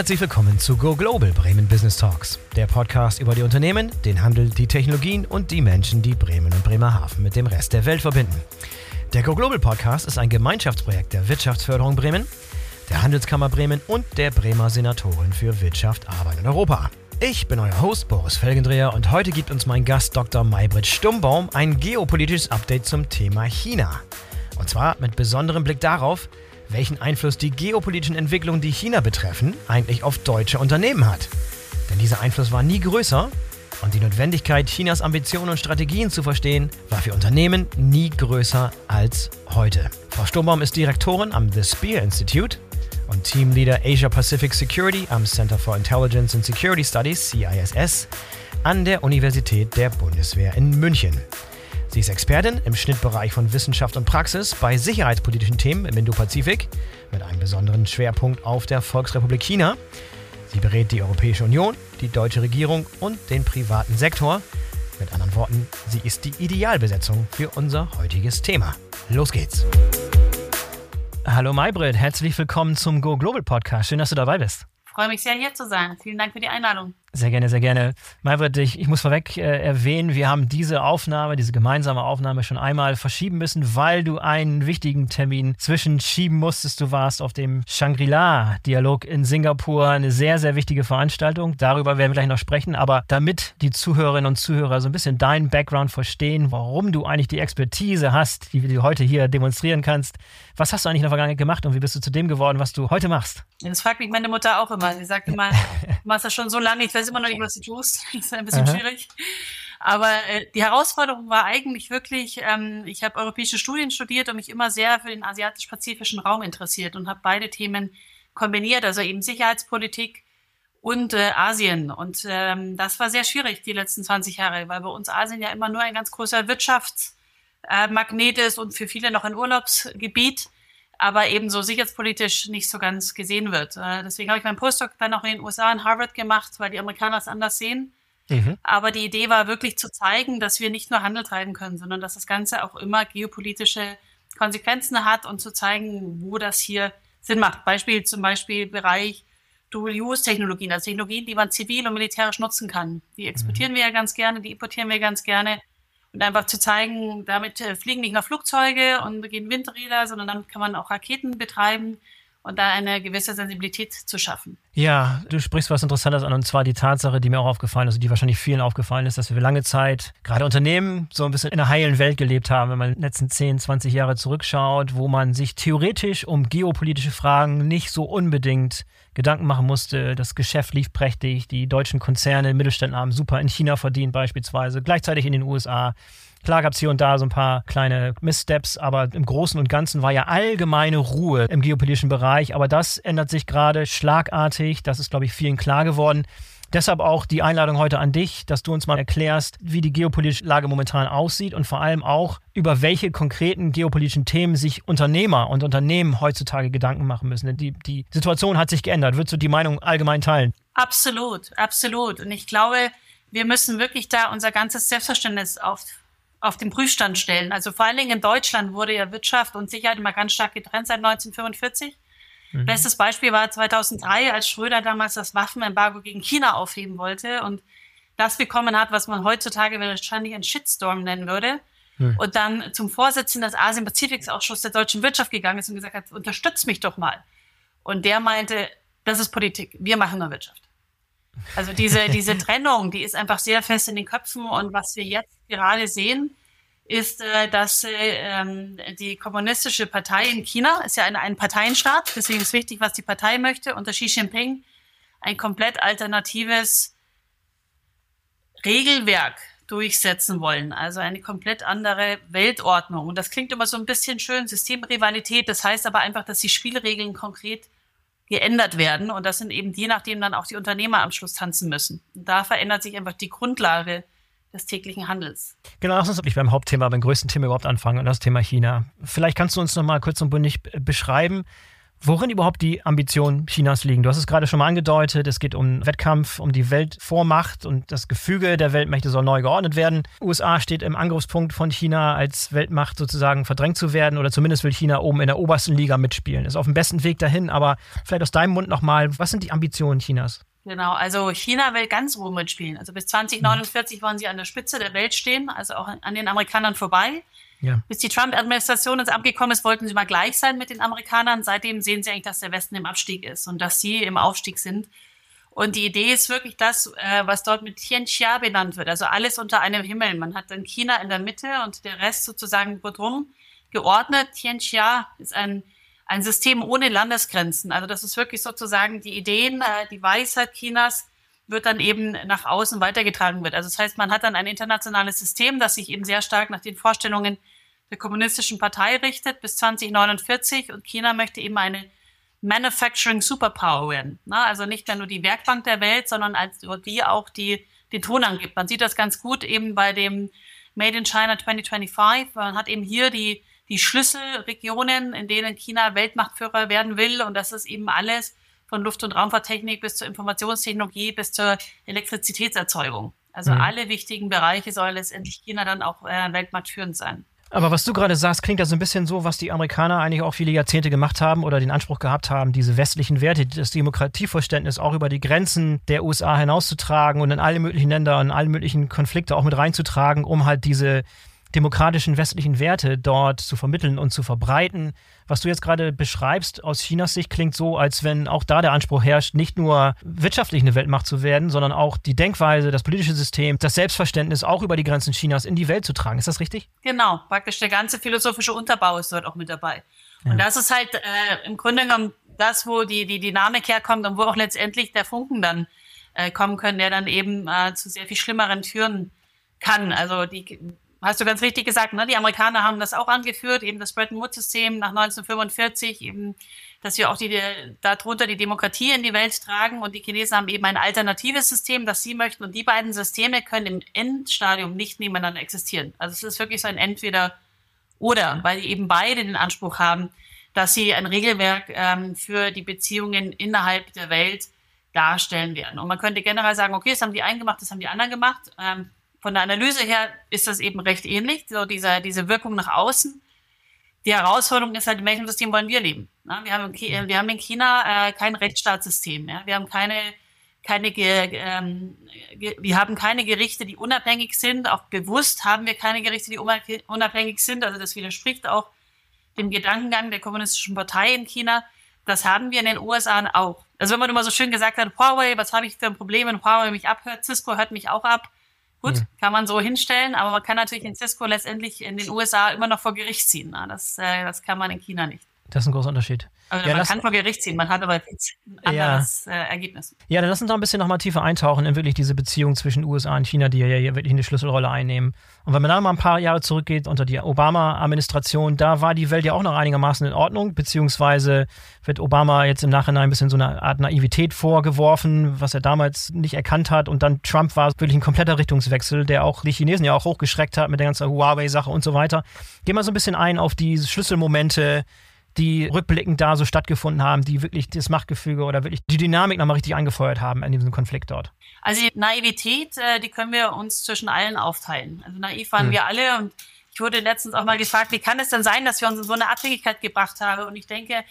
herzlich willkommen zu Go Global Bremen Business Talks, der Podcast über die Unternehmen, den Handel, die Technologien und die Menschen, die Bremen und Bremerhaven mit dem Rest der Welt verbinden. Der Go Global Podcast ist ein Gemeinschaftsprojekt der Wirtschaftsförderung Bremen, der Handelskammer Bremen und der Bremer Senatorin für Wirtschaft, Arbeit und Europa. Ich bin euer Host Boris Felgendreher und heute gibt uns mein Gast Dr. Maybrit Stumbaum ein geopolitisches Update zum Thema China. Und zwar mit besonderem Blick darauf, welchen Einfluss die geopolitischen Entwicklungen, die China betreffen, eigentlich auf deutsche Unternehmen hat. Denn dieser Einfluss war nie größer und die Notwendigkeit, Chinas Ambitionen und Strategien zu verstehen, war für Unternehmen nie größer als heute. Frau Sturmbaum ist Direktorin am The Spear Institute und Teamleader Asia Pacific Security am Center for Intelligence and Security Studies, CISS, an der Universität der Bundeswehr in München. Sie ist Expertin im Schnittbereich von Wissenschaft und Praxis bei sicherheitspolitischen Themen im Indo-Pazifik mit einem besonderen Schwerpunkt auf der Volksrepublik China. Sie berät die Europäische Union, die deutsche Regierung und den privaten Sektor. Mit anderen Worten, sie ist die Idealbesetzung für unser heutiges Thema. Los geht's! Hallo Maybrit, herzlich willkommen zum Go Global Podcast. Schön, dass du dabei bist. Ich freue mich sehr, hier zu sein. Vielen Dank für die Einladung. Sehr gerne, sehr gerne. Maybrit, ich, ich muss vorweg äh, erwähnen, wir haben diese Aufnahme, diese gemeinsame Aufnahme schon einmal verschieben müssen, weil du einen wichtigen Termin zwischenschieben musstest. Du warst auf dem Shangri-La-Dialog in Singapur, eine sehr, sehr wichtige Veranstaltung. Darüber werden wir gleich noch sprechen. Aber damit die Zuhörerinnen und Zuhörer so ein bisschen deinen Background verstehen, warum du eigentlich die Expertise hast, die du heute hier demonstrieren kannst, was hast du eigentlich in der Vergangenheit gemacht und wie bist du zu dem geworden, was du heute machst? Das fragt mich meine Mutter auch immer. Sie sagt immer, du machst das schon so lange, ich weiß immer noch nicht, was du tust. Das ist ein bisschen Aha. schwierig. Aber äh, die Herausforderung war eigentlich wirklich, ähm, ich habe europäische Studien studiert und mich immer sehr für den asiatisch-pazifischen Raum interessiert und habe beide Themen kombiniert, also eben Sicherheitspolitik und äh, Asien. Und ähm, das war sehr schwierig die letzten 20 Jahre, weil bei uns Asien ja immer nur ein ganz großer Wirtschaftsmagnet äh, ist und für viele noch ein Urlaubsgebiet aber eben so sicherheitspolitisch nicht so ganz gesehen wird. Äh, deswegen habe ich meinen Postdoc dann auch in den USA in Harvard gemacht, weil die Amerikaner es anders sehen. Mhm. Aber die Idee war wirklich zu zeigen, dass wir nicht nur Handel treiben können, sondern dass das Ganze auch immer geopolitische Konsequenzen hat und zu zeigen, wo das hier Sinn macht. Beispiel zum Beispiel Bereich Dual-Use-Technologien, also Technologien, die man zivil und militärisch nutzen kann. Die exportieren mhm. wir ja ganz gerne, die importieren wir ganz gerne. Und einfach zu zeigen, damit äh, fliegen nicht nur Flugzeuge und gehen Windräder, sondern damit kann man auch Raketen betreiben und da eine gewisse Sensibilität zu schaffen. Ja, du sprichst was Interessantes an und zwar die Tatsache, die mir auch aufgefallen ist, die wahrscheinlich vielen aufgefallen ist, dass wir lange Zeit, gerade Unternehmen, so ein bisschen in einer heilen Welt gelebt haben, wenn man den letzten 10, 20 Jahre zurückschaut, wo man sich theoretisch um geopolitische Fragen nicht so unbedingt Gedanken machen musste. Das Geschäft lief prächtig, die deutschen Konzerne, Mittelständler haben super in China verdient beispielsweise, gleichzeitig in den USA. Klar gab es hier und da so ein paar kleine Misssteps, aber im Großen und Ganzen war ja allgemeine Ruhe im geopolitischen Bereich. Aber das ändert sich gerade schlagartig. Das ist, glaube ich, vielen klar geworden. Deshalb auch die Einladung heute an dich, dass du uns mal erklärst, wie die geopolitische Lage momentan aussieht und vor allem auch, über welche konkreten geopolitischen Themen sich Unternehmer und Unternehmen heutzutage Gedanken machen müssen. Denn die, die Situation hat sich geändert. Würdest du die Meinung allgemein teilen? Absolut, absolut. Und ich glaube, wir müssen wirklich da unser ganzes Selbstverständnis auf auf den Prüfstand stellen. Also vor allen Dingen in Deutschland wurde ja Wirtschaft und Sicherheit immer ganz stark getrennt seit 1945. Mhm. Bestes Beispiel war 2003, als Schröder damals das Waffenembargo gegen China aufheben wollte und das bekommen hat, was man heutzutage wahrscheinlich einen Shitstorm nennen würde. Mhm. Und dann zum Vorsitzenden des Asien-Pazifiks-Ausschusses der deutschen Wirtschaft gegangen ist und gesagt hat, unterstützt mich doch mal. Und der meinte, das ist Politik, wir machen nur Wirtschaft. Also diese, diese Trennung, die ist einfach sehr fest in den Köpfen. Und was wir jetzt gerade sehen, ist, äh, dass äh, ähm, die kommunistische Partei in China ist ja ein, ein Parteienstaat, deswegen ist wichtig, was die Partei möchte, unter Xi Jinping ein komplett alternatives Regelwerk durchsetzen wollen, also eine komplett andere Weltordnung. Und das klingt immer so ein bisschen schön, Systemrivalität, das heißt aber einfach, dass die Spielregeln konkret geändert werden. Und das sind eben je nachdem dann auch die Unternehmer am Schluss tanzen müssen. Und da verändert sich einfach die Grundlage des täglichen Handels. Genau, lass uns beim Hauptthema, beim größten Thema überhaupt anfangen und das Thema China. Vielleicht kannst du uns noch mal kurz und bündig beschreiben, worin überhaupt die Ambitionen Chinas liegen. Du hast es gerade schon mal angedeutet, es geht um Wettkampf, um die Weltvormacht und das Gefüge der Weltmächte soll neu geordnet werden. USA steht im Angriffspunkt von China als Weltmacht sozusagen verdrängt zu werden oder zumindest will China oben in der obersten Liga mitspielen. Ist auf dem besten Weg dahin, aber vielleicht aus deinem Mund nochmal, was sind die Ambitionen Chinas? Genau, also China will ganz oben mitspielen. Also bis 2049 mhm. wollen sie an der Spitze der Welt stehen, also auch an den Amerikanern vorbei. Ja. Bis die Trump-Administration ins Amt gekommen ist, wollten sie mal gleich sein mit den Amerikanern. Seitdem sehen sie eigentlich, dass der Westen im Abstieg ist und dass sie im Aufstieg sind. Und die Idee ist wirklich das, äh, was dort mit Tianxia benannt wird. Also alles unter einem Himmel. Man hat dann China in der Mitte und der Rest sozusagen rundherum geordnet. Tianxia ist ein, ein System ohne Landesgrenzen. Also das ist wirklich sozusagen die Ideen, äh, die Weisheit Chinas wird dann eben nach außen weitergetragen wird. Also das heißt, man hat dann ein internationales System, das sich eben sehr stark nach den Vorstellungen der kommunistischen Partei richtet bis 2049 und China möchte eben eine Manufacturing Superpower werden. Na, also nicht mehr nur die Werkbank der Welt, sondern als die auch die den Ton angibt. Man sieht das ganz gut eben bei dem Made in China 2025. Man hat eben hier die, die Schlüsselregionen, in denen China Weltmachtführer werden will. Und das ist eben alles von Luft- und Raumfahrttechnik bis zur Informationstechnologie bis zur Elektrizitätserzeugung. Also mhm. alle wichtigen Bereiche soll letztendlich China dann auch äh, weltmarktführend sein. Aber was du gerade sagst, klingt das ein bisschen so, was die Amerikaner eigentlich auch viele Jahrzehnte gemacht haben oder den Anspruch gehabt haben, diese westlichen Werte, das Demokratieverständnis auch über die Grenzen der USA hinauszutragen und in alle möglichen Länder, in alle möglichen Konflikte auch mit reinzutragen, um halt diese demokratischen westlichen Werte dort zu vermitteln und zu verbreiten. Was du jetzt gerade beschreibst aus Chinas Sicht klingt so, als wenn auch da der Anspruch herrscht, nicht nur wirtschaftlich eine Weltmacht zu werden, sondern auch die Denkweise, das politische System, das Selbstverständnis auch über die Grenzen Chinas in die Welt zu tragen. Ist das richtig? Genau, praktisch der ganze philosophische Unterbau ist dort auch mit dabei. Ja. Und das ist halt äh, im Grunde genommen das, wo die, die Dynamik herkommt und wo auch letztendlich der Funken dann äh, kommen können, der dann eben äh, zu sehr viel Schlimmeren führen kann. Also die hast du ganz richtig gesagt, ne? die Amerikaner haben das auch angeführt, eben das Bretton Woods-System nach 1945, eben, dass wir auch die, darunter die Demokratie in die Welt tragen und die Chinesen haben eben ein alternatives System, das sie möchten und die beiden Systeme können im Endstadium nicht nebeneinander existieren. Also es ist wirklich so ein Entweder oder, weil eben beide den Anspruch haben, dass sie ein Regelwerk ähm, für die Beziehungen innerhalb der Welt darstellen werden. Und man könnte generell sagen, okay, das haben die einen gemacht, das haben die anderen gemacht. Ähm, von der Analyse her ist das eben recht ähnlich, so diese, diese Wirkung nach außen. Die Herausforderung ist halt, in welchem System wollen wir leben? Na, wir, haben in, wir haben in China äh, kein Rechtsstaatssystem. Ja? Wir haben keine, keine, ähm, wir haben keine Gerichte, die unabhängig sind. Auch bewusst haben wir keine Gerichte, die unabhängig sind. Also das widerspricht auch dem Gedankengang der kommunistischen Partei in China. Das haben wir in den USA auch. Also wenn man immer so schön gesagt hat, Huawei, was habe ich für ein Problem, wenn Huawei mich abhört? Cisco hört mich auch ab. Gut, mhm. kann man so hinstellen, aber man kann natürlich in Cisco letztendlich in den USA immer noch vor Gericht ziehen. Das, äh, das kann man in China nicht. Das ist ein großer Unterschied. Also ja, man kann vor Gericht ziehen, man hat aber ein anderes ja. äh, Ergebnis. Ja, dann lass uns noch ein bisschen noch mal tiefer eintauchen in wirklich diese Beziehung zwischen USA und China, die ja hier wirklich eine Schlüsselrolle einnehmen. Und wenn man da mal ein paar Jahre zurückgeht unter die Obama-Administration, da war die Welt ja auch noch einigermaßen in Ordnung, beziehungsweise wird Obama jetzt im Nachhinein ein bisschen so eine Art Naivität vorgeworfen, was er damals nicht erkannt hat. Und dann Trump war wirklich ein kompletter Richtungswechsel, der auch die Chinesen ja auch hochgeschreckt hat mit der ganzen Huawei-Sache und so weiter. Gehen wir so ein bisschen ein auf die Schlüsselmomente, die rückblickend da so stattgefunden haben, die wirklich das Machtgefüge oder wirklich die Dynamik nochmal richtig angefeuert haben in diesem Konflikt dort? Also die Naivität, äh, die können wir uns zwischen allen aufteilen. Also naiv waren hm. wir alle und ich wurde letztens auch mal gefragt, wie kann es denn sein, dass wir uns in so eine Abhängigkeit gebracht haben? Und ich denke,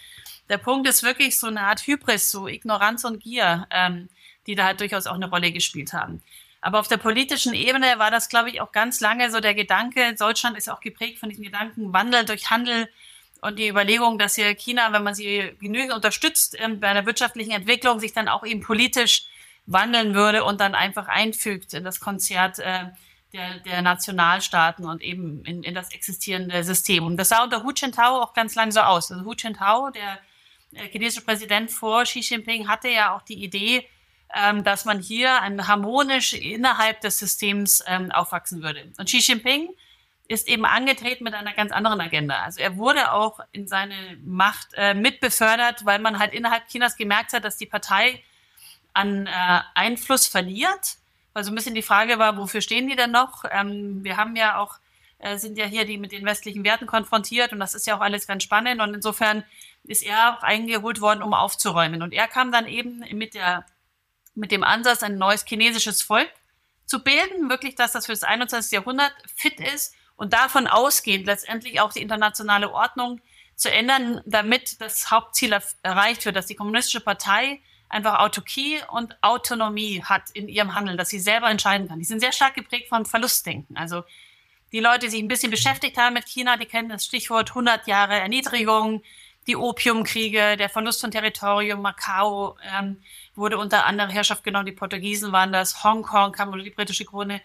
der Punkt ist wirklich so eine Art Hybris, so Ignoranz und Gier, ähm, die da halt durchaus auch eine Rolle gespielt haben. Aber auf der politischen Ebene war das, glaube ich, auch ganz lange so der Gedanke, Deutschland ist auch geprägt von diesem Gedanken, Wandel durch Handel, und die Überlegung, dass hier China, wenn man sie genügend unterstützt ähm, bei einer wirtschaftlichen Entwicklung, sich dann auch eben politisch wandeln würde und dann einfach einfügt in das Konzert äh, der, der Nationalstaaten und eben in, in das existierende System. Und das sah unter Hu Jintao auch ganz lang so aus. Also Hu Jintao, der äh, chinesische Präsident vor Xi Jinping, hatte ja auch die Idee, ähm, dass man hier harmonisch innerhalb des Systems ähm, aufwachsen würde. Und Xi Jinping ist eben angetreten mit einer ganz anderen Agenda. Also er wurde auch in seine Macht äh, mitbefördert, weil man halt innerhalb Chinas gemerkt hat, dass die Partei an äh, Einfluss verliert. Weil so ein bisschen die Frage war, wofür stehen die denn noch? Ähm, wir haben ja auch äh, sind ja hier die mit den westlichen Werten konfrontiert und das ist ja auch alles ganz spannend und insofern ist er auch eingeholt worden, um aufzuräumen. Und er kam dann eben mit der, mit dem Ansatz, ein neues chinesisches Volk zu bilden, wirklich, dass das für das 21. Jahrhundert fit ist und davon ausgehend letztendlich auch die internationale Ordnung zu ändern, damit das Hauptziel erreicht wird, dass die kommunistische Partei einfach Autokie und Autonomie hat in ihrem Handeln, dass sie selber entscheiden kann. Die sind sehr stark geprägt von Verlustdenken. Also die Leute, die sich ein bisschen beschäftigt haben mit China, die kennen das Stichwort 100 Jahre Erniedrigung, die Opiumkriege, der Verlust von Territorium, Macau ähm, wurde unter anderem Herrschaft genommen, die Portugiesen waren das, Hongkong kam unter die britische Krone.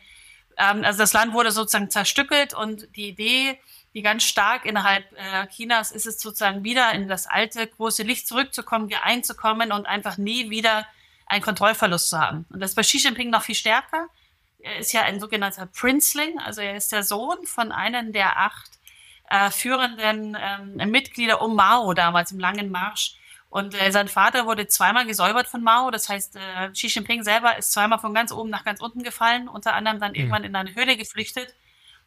Ähm, also das Land wurde sozusagen zerstückelt und die Idee, die ganz stark innerhalb äh, Chinas ist es sozusagen wieder in das alte große Licht zurückzukommen, einzukommen und einfach nie wieder einen Kontrollverlust zu haben. Und das ist bei Xi Jinping noch viel stärker. Er ist ja ein sogenannter Prinzling, also er ist der Sohn von einem der acht äh, führenden ähm, Mitglieder um Mao damals im Langen Marsch. Und äh, sein Vater wurde zweimal gesäubert von Mao. Das heißt, äh, Xi Jinping selber ist zweimal von ganz oben nach ganz unten gefallen, unter anderem dann mhm. irgendwann in eine Höhle geflüchtet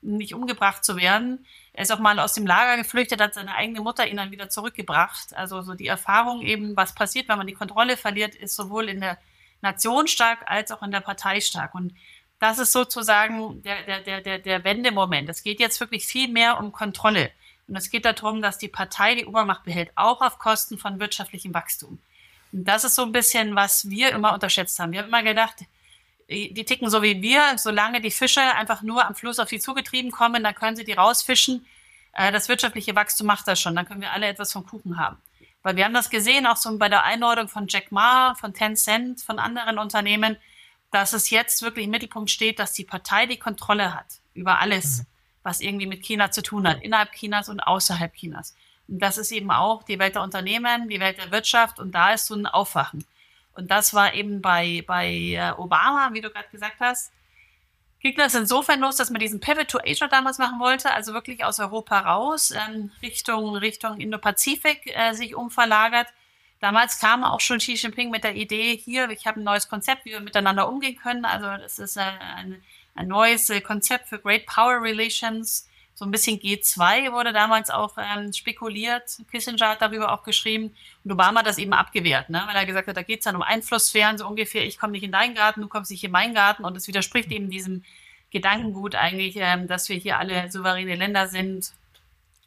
nicht umgebracht zu werden. Er ist auch mal aus dem Lager geflüchtet, hat seine eigene Mutter ihn dann wieder zurückgebracht. Also so die Erfahrung eben, was passiert, wenn man die Kontrolle verliert, ist sowohl in der Nation stark als auch in der Partei stark. Und das ist sozusagen der, der, der, der, der Wendemoment. Es geht jetzt wirklich viel mehr um Kontrolle. Und es geht darum, dass die Partei die Obermacht behält, auch auf Kosten von wirtschaftlichem Wachstum. Und das ist so ein bisschen, was wir immer unterschätzt haben. Wir haben immer gedacht, die ticken so wie wir, solange die Fische einfach nur am Fluss auf sie zugetrieben kommen, dann können sie die rausfischen. Äh, das wirtschaftliche Wachstum macht das schon, dann können wir alle etwas vom Kuchen haben. Weil wir haben das gesehen, auch so bei der Einordnung von Jack Ma, von Tencent, von anderen Unternehmen, dass es jetzt wirklich im Mittelpunkt steht, dass die Partei die Kontrolle hat über alles, mhm. Was irgendwie mit China zu tun hat, innerhalb Chinas und außerhalb Chinas. Und das ist eben auch die Welt der Unternehmen, die Welt der Wirtschaft und da ist so ein Aufwachen. Und das war eben bei, bei äh, Obama, wie du gerade gesagt hast, ging das insofern los, dass man diesen Pivot to Asia damals machen wollte, also wirklich aus Europa raus, ähm, Richtung, Richtung Indo-Pazifik äh, sich umverlagert. Damals kam auch schon Xi Jinping mit der Idee, hier, ich habe ein neues Konzept, wie wir miteinander umgehen können. Also das ist äh, ein, ein neues äh, Konzept für Great Power Relations so ein bisschen G2 wurde damals auch ähm, spekuliert. Kissinger hat darüber auch geschrieben. Und Obama hat das eben abgewehrt, ne? weil er gesagt hat, da geht es dann um Einflusssphären, so ungefähr, ich komme nicht in deinen Garten, du kommst nicht in meinen Garten. Und es widerspricht eben diesem Gedankengut eigentlich, ähm, dass wir hier alle souveräne Länder sind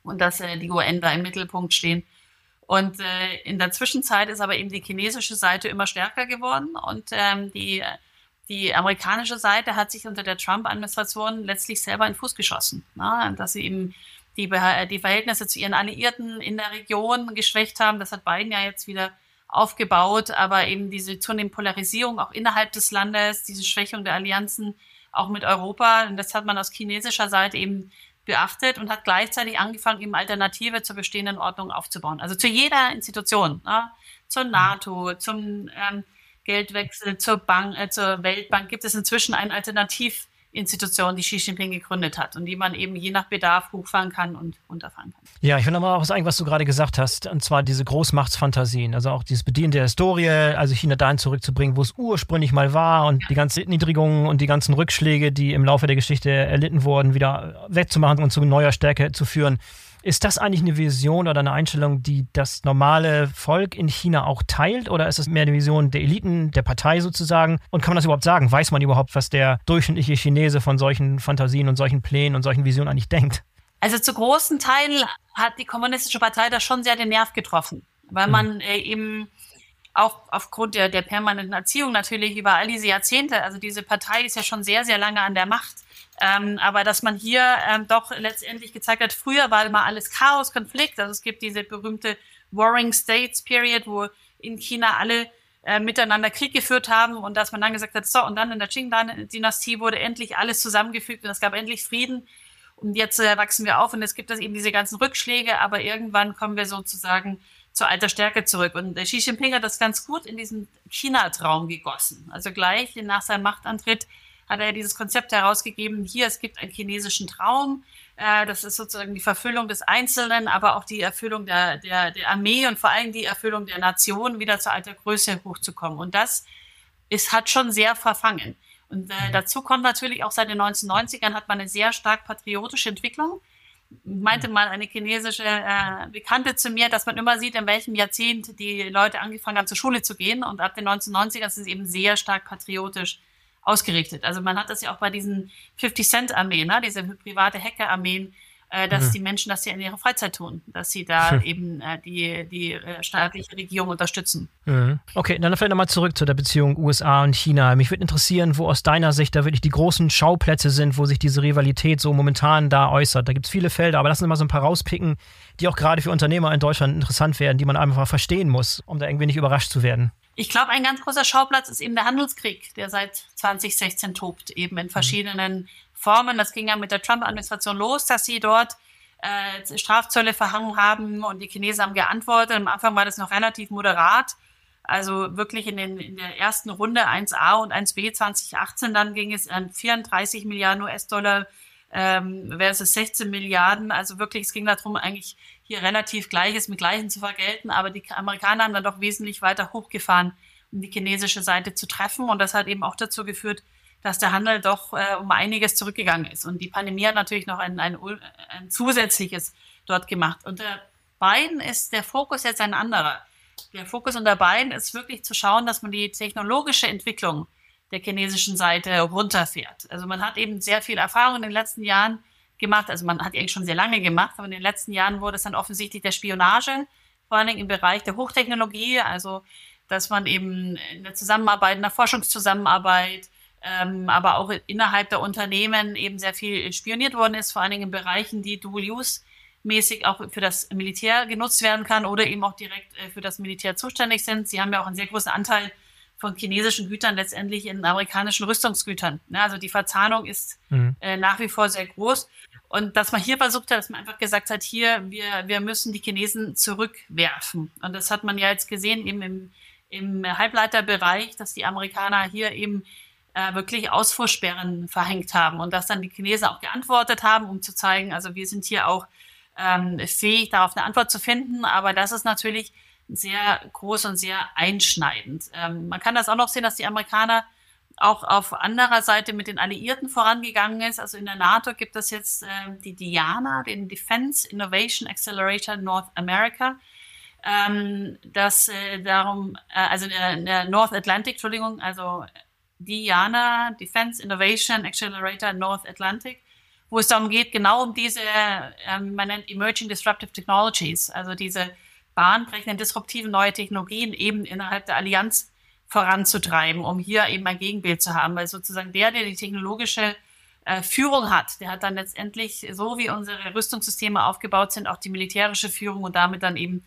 und dass äh, die UN da im Mittelpunkt stehen. Und äh, in der Zwischenzeit ist aber eben die chinesische Seite immer stärker geworden und ähm, die die amerikanische Seite hat sich unter der Trump-Administration letztlich selber in den Fuß geschossen, ne? dass sie eben die, die Verhältnisse zu ihren Alliierten in der Region geschwächt haben. Das hat Biden ja jetzt wieder aufgebaut, aber eben diese zunehmende Polarisierung auch innerhalb des Landes, diese Schwächung der Allianzen auch mit Europa, und das hat man aus chinesischer Seite eben beachtet und hat gleichzeitig angefangen, eben Alternative zur bestehenden Ordnung aufzubauen. Also zu jeder Institution, ne? zur NATO, zum ähm, Geldwechsel zur Bank, äh, zur Weltbank gibt es inzwischen eine Alternativinstitution, die Xi Jinping gegründet hat und die man eben je nach Bedarf hochfahren kann und runterfahren kann. Ja, ich will aber auch sagen, was du gerade gesagt hast, und zwar diese Großmachtsfantasien, also auch dieses Bedienen der Historie, also China dahin zurückzubringen, wo es ursprünglich mal war und ja. die ganzen Niedrigungen und die ganzen Rückschläge, die im Laufe der Geschichte erlitten wurden, wieder wegzumachen und zu neuer Stärke zu führen. Ist das eigentlich eine Vision oder eine Einstellung, die das normale Volk in China auch teilt? Oder ist es mehr eine Vision der Eliten, der Partei sozusagen? Und kann man das überhaupt sagen? Weiß man überhaupt, was der durchschnittliche Chinese von solchen Fantasien und solchen Plänen und solchen Visionen eigentlich denkt? Also zu großen Teilen hat die Kommunistische Partei da schon sehr den Nerv getroffen, weil mhm. man äh, eben auch aufgrund der, der permanenten Erziehung natürlich über all diese Jahrzehnte, also diese Partei ist ja schon sehr, sehr lange an der Macht ähm, aber dass man hier ähm, doch letztendlich gezeigt hat, früher war immer alles Chaos, Konflikt. Also es gibt diese berühmte Warring States Period, wo in China alle äh, miteinander Krieg geführt haben und dass man dann gesagt hat, so, und dann in der Qing-Dynastie wurde endlich alles zusammengefügt und es gab endlich Frieden. Und jetzt äh, wachsen wir auf und es gibt das eben diese ganzen Rückschläge, aber irgendwann kommen wir sozusagen zur alter Stärke zurück. Und der Xi Jinping hat das ganz gut in diesen China-Traum gegossen. Also gleich nach seinem Machtantritt hat er dieses Konzept herausgegeben, hier, es gibt einen chinesischen Traum, äh, das ist sozusagen die Verfüllung des Einzelnen, aber auch die Erfüllung der, der, der Armee und vor allem die Erfüllung der Nation, wieder zur alter Größe hochzukommen. Und das ist, hat schon sehr verfangen. Und äh, dazu kommt natürlich auch seit den 1990ern hat man eine sehr stark patriotische Entwicklung. Meinte mal eine chinesische äh, Bekannte zu mir, dass man immer sieht, in welchem Jahrzehnt die Leute angefangen haben, zur Schule zu gehen. Und ab den 1990ern sind sie eben sehr stark patriotisch ausgerichtet. Also man hat das ja auch bei diesen 50-Cent-Armeen, ne? diese private Hacker-Armeen, äh, dass mhm. die Menschen das ja in ihrer Freizeit tun, dass sie da hm. eben äh, die, die äh, staatliche Regierung unterstützen. Mhm. Okay, dann vielleicht nochmal zurück zu der Beziehung USA und China. Mich würde interessieren, wo aus deiner Sicht da wirklich die großen Schauplätze sind, wo sich diese Rivalität so momentan da äußert. Da gibt es viele Felder, aber lass uns mal so ein paar rauspicken, die auch gerade für Unternehmer in Deutschland interessant werden, die man einfach verstehen muss, um da irgendwie nicht überrascht zu werden. Ich glaube, ein ganz großer Schauplatz ist eben der Handelskrieg, der seit 2016 tobt, eben in mhm. verschiedenen Formen. Das ging ja mit der Trump-Administration los, dass sie dort äh, Strafzölle verhangen haben und die Chinesen haben geantwortet. Am Anfang war das noch relativ moderat. Also wirklich in, den, in der ersten Runde 1a und 1b 2018, dann ging es an 34 Milliarden US-Dollar ähm, versus 16 Milliarden. Also wirklich, es ging darum, eigentlich hier relativ Gleiches mit Gleichen zu vergelten. Aber die Amerikaner haben dann doch wesentlich weiter hochgefahren, um die chinesische Seite zu treffen. Und das hat eben auch dazu geführt, dass der Handel doch äh, um einiges zurückgegangen ist. Und die Pandemie hat natürlich noch ein, ein, ein zusätzliches dort gemacht. Unter beiden ist der Fokus jetzt ein anderer. Der Fokus unter beiden ist wirklich zu schauen, dass man die technologische Entwicklung der chinesischen Seite runterfährt. Also man hat eben sehr viel Erfahrung in den letzten Jahren gemacht. Also man hat eigentlich schon sehr lange gemacht, aber in den letzten Jahren wurde es dann offensichtlich der Spionage, vor allen Dingen im Bereich der Hochtechnologie, also dass man eben in der Zusammenarbeit, in der Forschungszusammenarbeit, ähm, aber auch innerhalb der Unternehmen eben sehr viel spioniert worden ist, vor allen Dingen in Bereichen, die Dual-Use-mäßig auch für das Militär genutzt werden kann oder eben auch direkt äh, für das Militär zuständig sind. Sie haben ja auch einen sehr großen Anteil von chinesischen Gütern letztendlich in amerikanischen Rüstungsgütern. Ja, also die Verzahnung ist mhm. äh, nach wie vor sehr groß. Und dass man hier versucht hat, dass man einfach gesagt hat, hier, wir, wir müssen die Chinesen zurückwerfen. Und das hat man ja jetzt gesehen eben im, im Halbleiterbereich, dass die Amerikaner hier eben äh, wirklich Ausfuhrsperren verhängt haben und dass dann die Chinesen auch geantwortet haben, um zu zeigen, also wir sind hier auch ähm, fähig, darauf eine Antwort zu finden. Aber das ist natürlich sehr groß und sehr einschneidend. Ähm, man kann das auch noch sehen, dass die Amerikaner auch auf anderer Seite mit den Alliierten vorangegangen ist. Also in der NATO gibt es jetzt äh, die DIANA, den Defense Innovation Accelerator North America. Ähm, das äh, darum, äh, also der, der North Atlantic, Entschuldigung, also Diana Defense Innovation Accelerator North Atlantic, wo es darum geht, genau um diese, ähm, man nennt Emerging Disruptive Technologies, also diese bahnbrechenden, disruptiven neue Technologien eben innerhalb der Allianz voranzutreiben, um hier eben ein Gegenbild zu haben, weil sozusagen der, der die technologische äh, Führung hat, der hat dann letztendlich, so wie unsere Rüstungssysteme aufgebaut sind, auch die militärische Führung und damit dann eben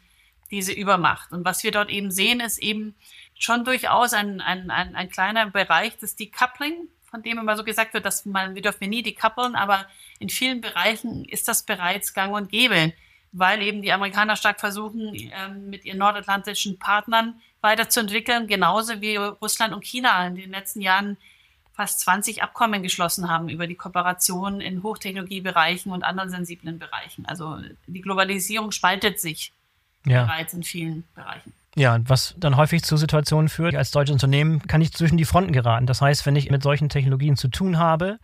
diese Übermacht. Und was wir dort eben sehen, ist eben, schon durchaus ein, ein, ein, ein kleiner Bereich des Decoupling, von dem immer so gesagt wird, dass man, wir dürfen nie decouplen, aber in vielen Bereichen ist das bereits gang und gäbe, weil eben die Amerikaner stark versuchen, ähm, mit ihren nordatlantischen Partnern weiterzuentwickeln, genauso wie Russland und China in den letzten Jahren fast 20 Abkommen geschlossen haben über die Kooperation in Hochtechnologiebereichen und anderen sensiblen Bereichen. Also die Globalisierung spaltet sich ja. bereits in vielen Bereichen. Ja, was dann häufig zu Situationen führt, als deutsches Unternehmen kann ich zwischen die Fronten geraten. Das heißt, wenn ich mit solchen Technologien zu tun habe,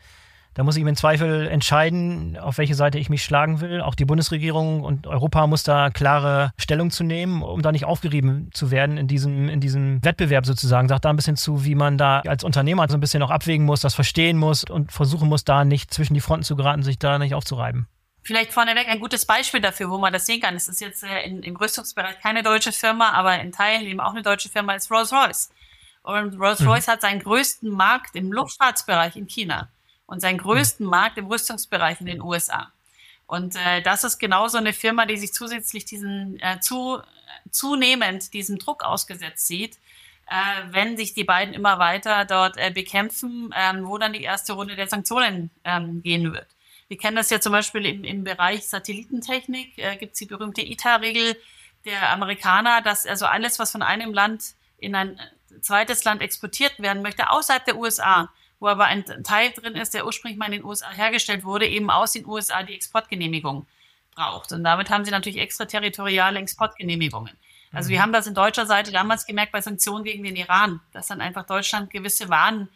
da muss ich im Zweifel entscheiden, auf welche Seite ich mich schlagen will. Auch die Bundesregierung und Europa muss da klare Stellung zu nehmen, um da nicht aufgerieben zu werden in diesem, in diesem Wettbewerb sozusagen. Sagt da ein bisschen zu, wie man da als Unternehmer so ein bisschen auch abwägen muss, das verstehen muss und versuchen muss, da nicht zwischen die Fronten zu geraten, sich da nicht aufzureiben. Vielleicht vorneweg ein gutes Beispiel dafür, wo man das sehen kann. Es ist jetzt äh, in, im Rüstungsbereich keine deutsche Firma, aber in Teilen eben auch eine deutsche Firma ist Rolls-Royce. Und Rolls-Royce mhm. hat seinen größten Markt im Luftfahrtsbereich in China und seinen größten mhm. Markt im Rüstungsbereich in den USA. Und äh, das ist genauso eine Firma, die sich zusätzlich diesen äh, zu, zunehmend diesem Druck ausgesetzt sieht, äh, wenn sich die beiden immer weiter dort äh, bekämpfen, ähm, wo dann die erste Runde der Sanktionen ähm, gehen wird. Wir kennen das ja zum Beispiel im, im Bereich Satellitentechnik, äh, gibt es die berühmte ITA-Regel der Amerikaner, dass also alles, was von einem Land in ein zweites Land exportiert werden möchte, außerhalb der USA, wo aber ein Teil drin ist, der ursprünglich mal in den USA hergestellt wurde, eben aus den USA die Exportgenehmigung braucht. Und damit haben sie natürlich extraterritoriale Exportgenehmigungen. Also wir mhm. haben das in deutscher Seite damals gemerkt bei Sanktionen gegen den Iran, dass dann einfach Deutschland gewisse Waren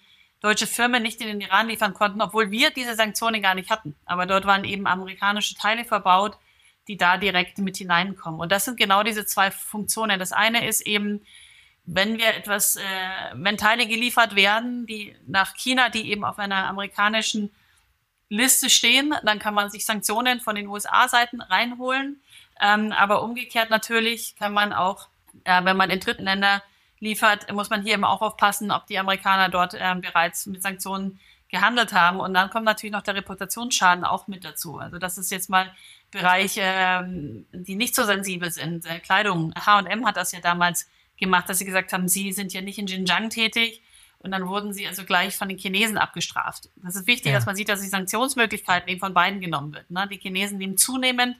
deutsche Firmen nicht in den Iran liefern konnten, obwohl wir diese Sanktionen gar nicht hatten. Aber dort waren eben amerikanische Teile verbaut, die da direkt mit hineinkommen. Und das sind genau diese zwei Funktionen. Das eine ist eben, wenn wir etwas, äh, wenn Teile geliefert werden, die nach China, die eben auf einer amerikanischen Liste stehen, dann kann man sich Sanktionen von den USA-Seiten reinholen. Ähm, aber umgekehrt natürlich kann man auch, äh, wenn man in dritten Länder liefert, muss man hier immer auch aufpassen, ob die Amerikaner dort äh, bereits mit Sanktionen gehandelt haben. Und dann kommt natürlich noch der Reputationsschaden auch mit dazu. Also das ist jetzt mal Bereiche, ähm, die nicht so sensibel sind. Äh, Kleidung. H&M hat das ja damals gemacht, dass sie gesagt haben, sie sind ja nicht in Xinjiang tätig. Und dann wurden sie also gleich von den Chinesen abgestraft. Das ist wichtig, ja. dass man sieht, dass die Sanktionsmöglichkeiten eben von beiden genommen wird. Ne? Die Chinesen nehmen zunehmend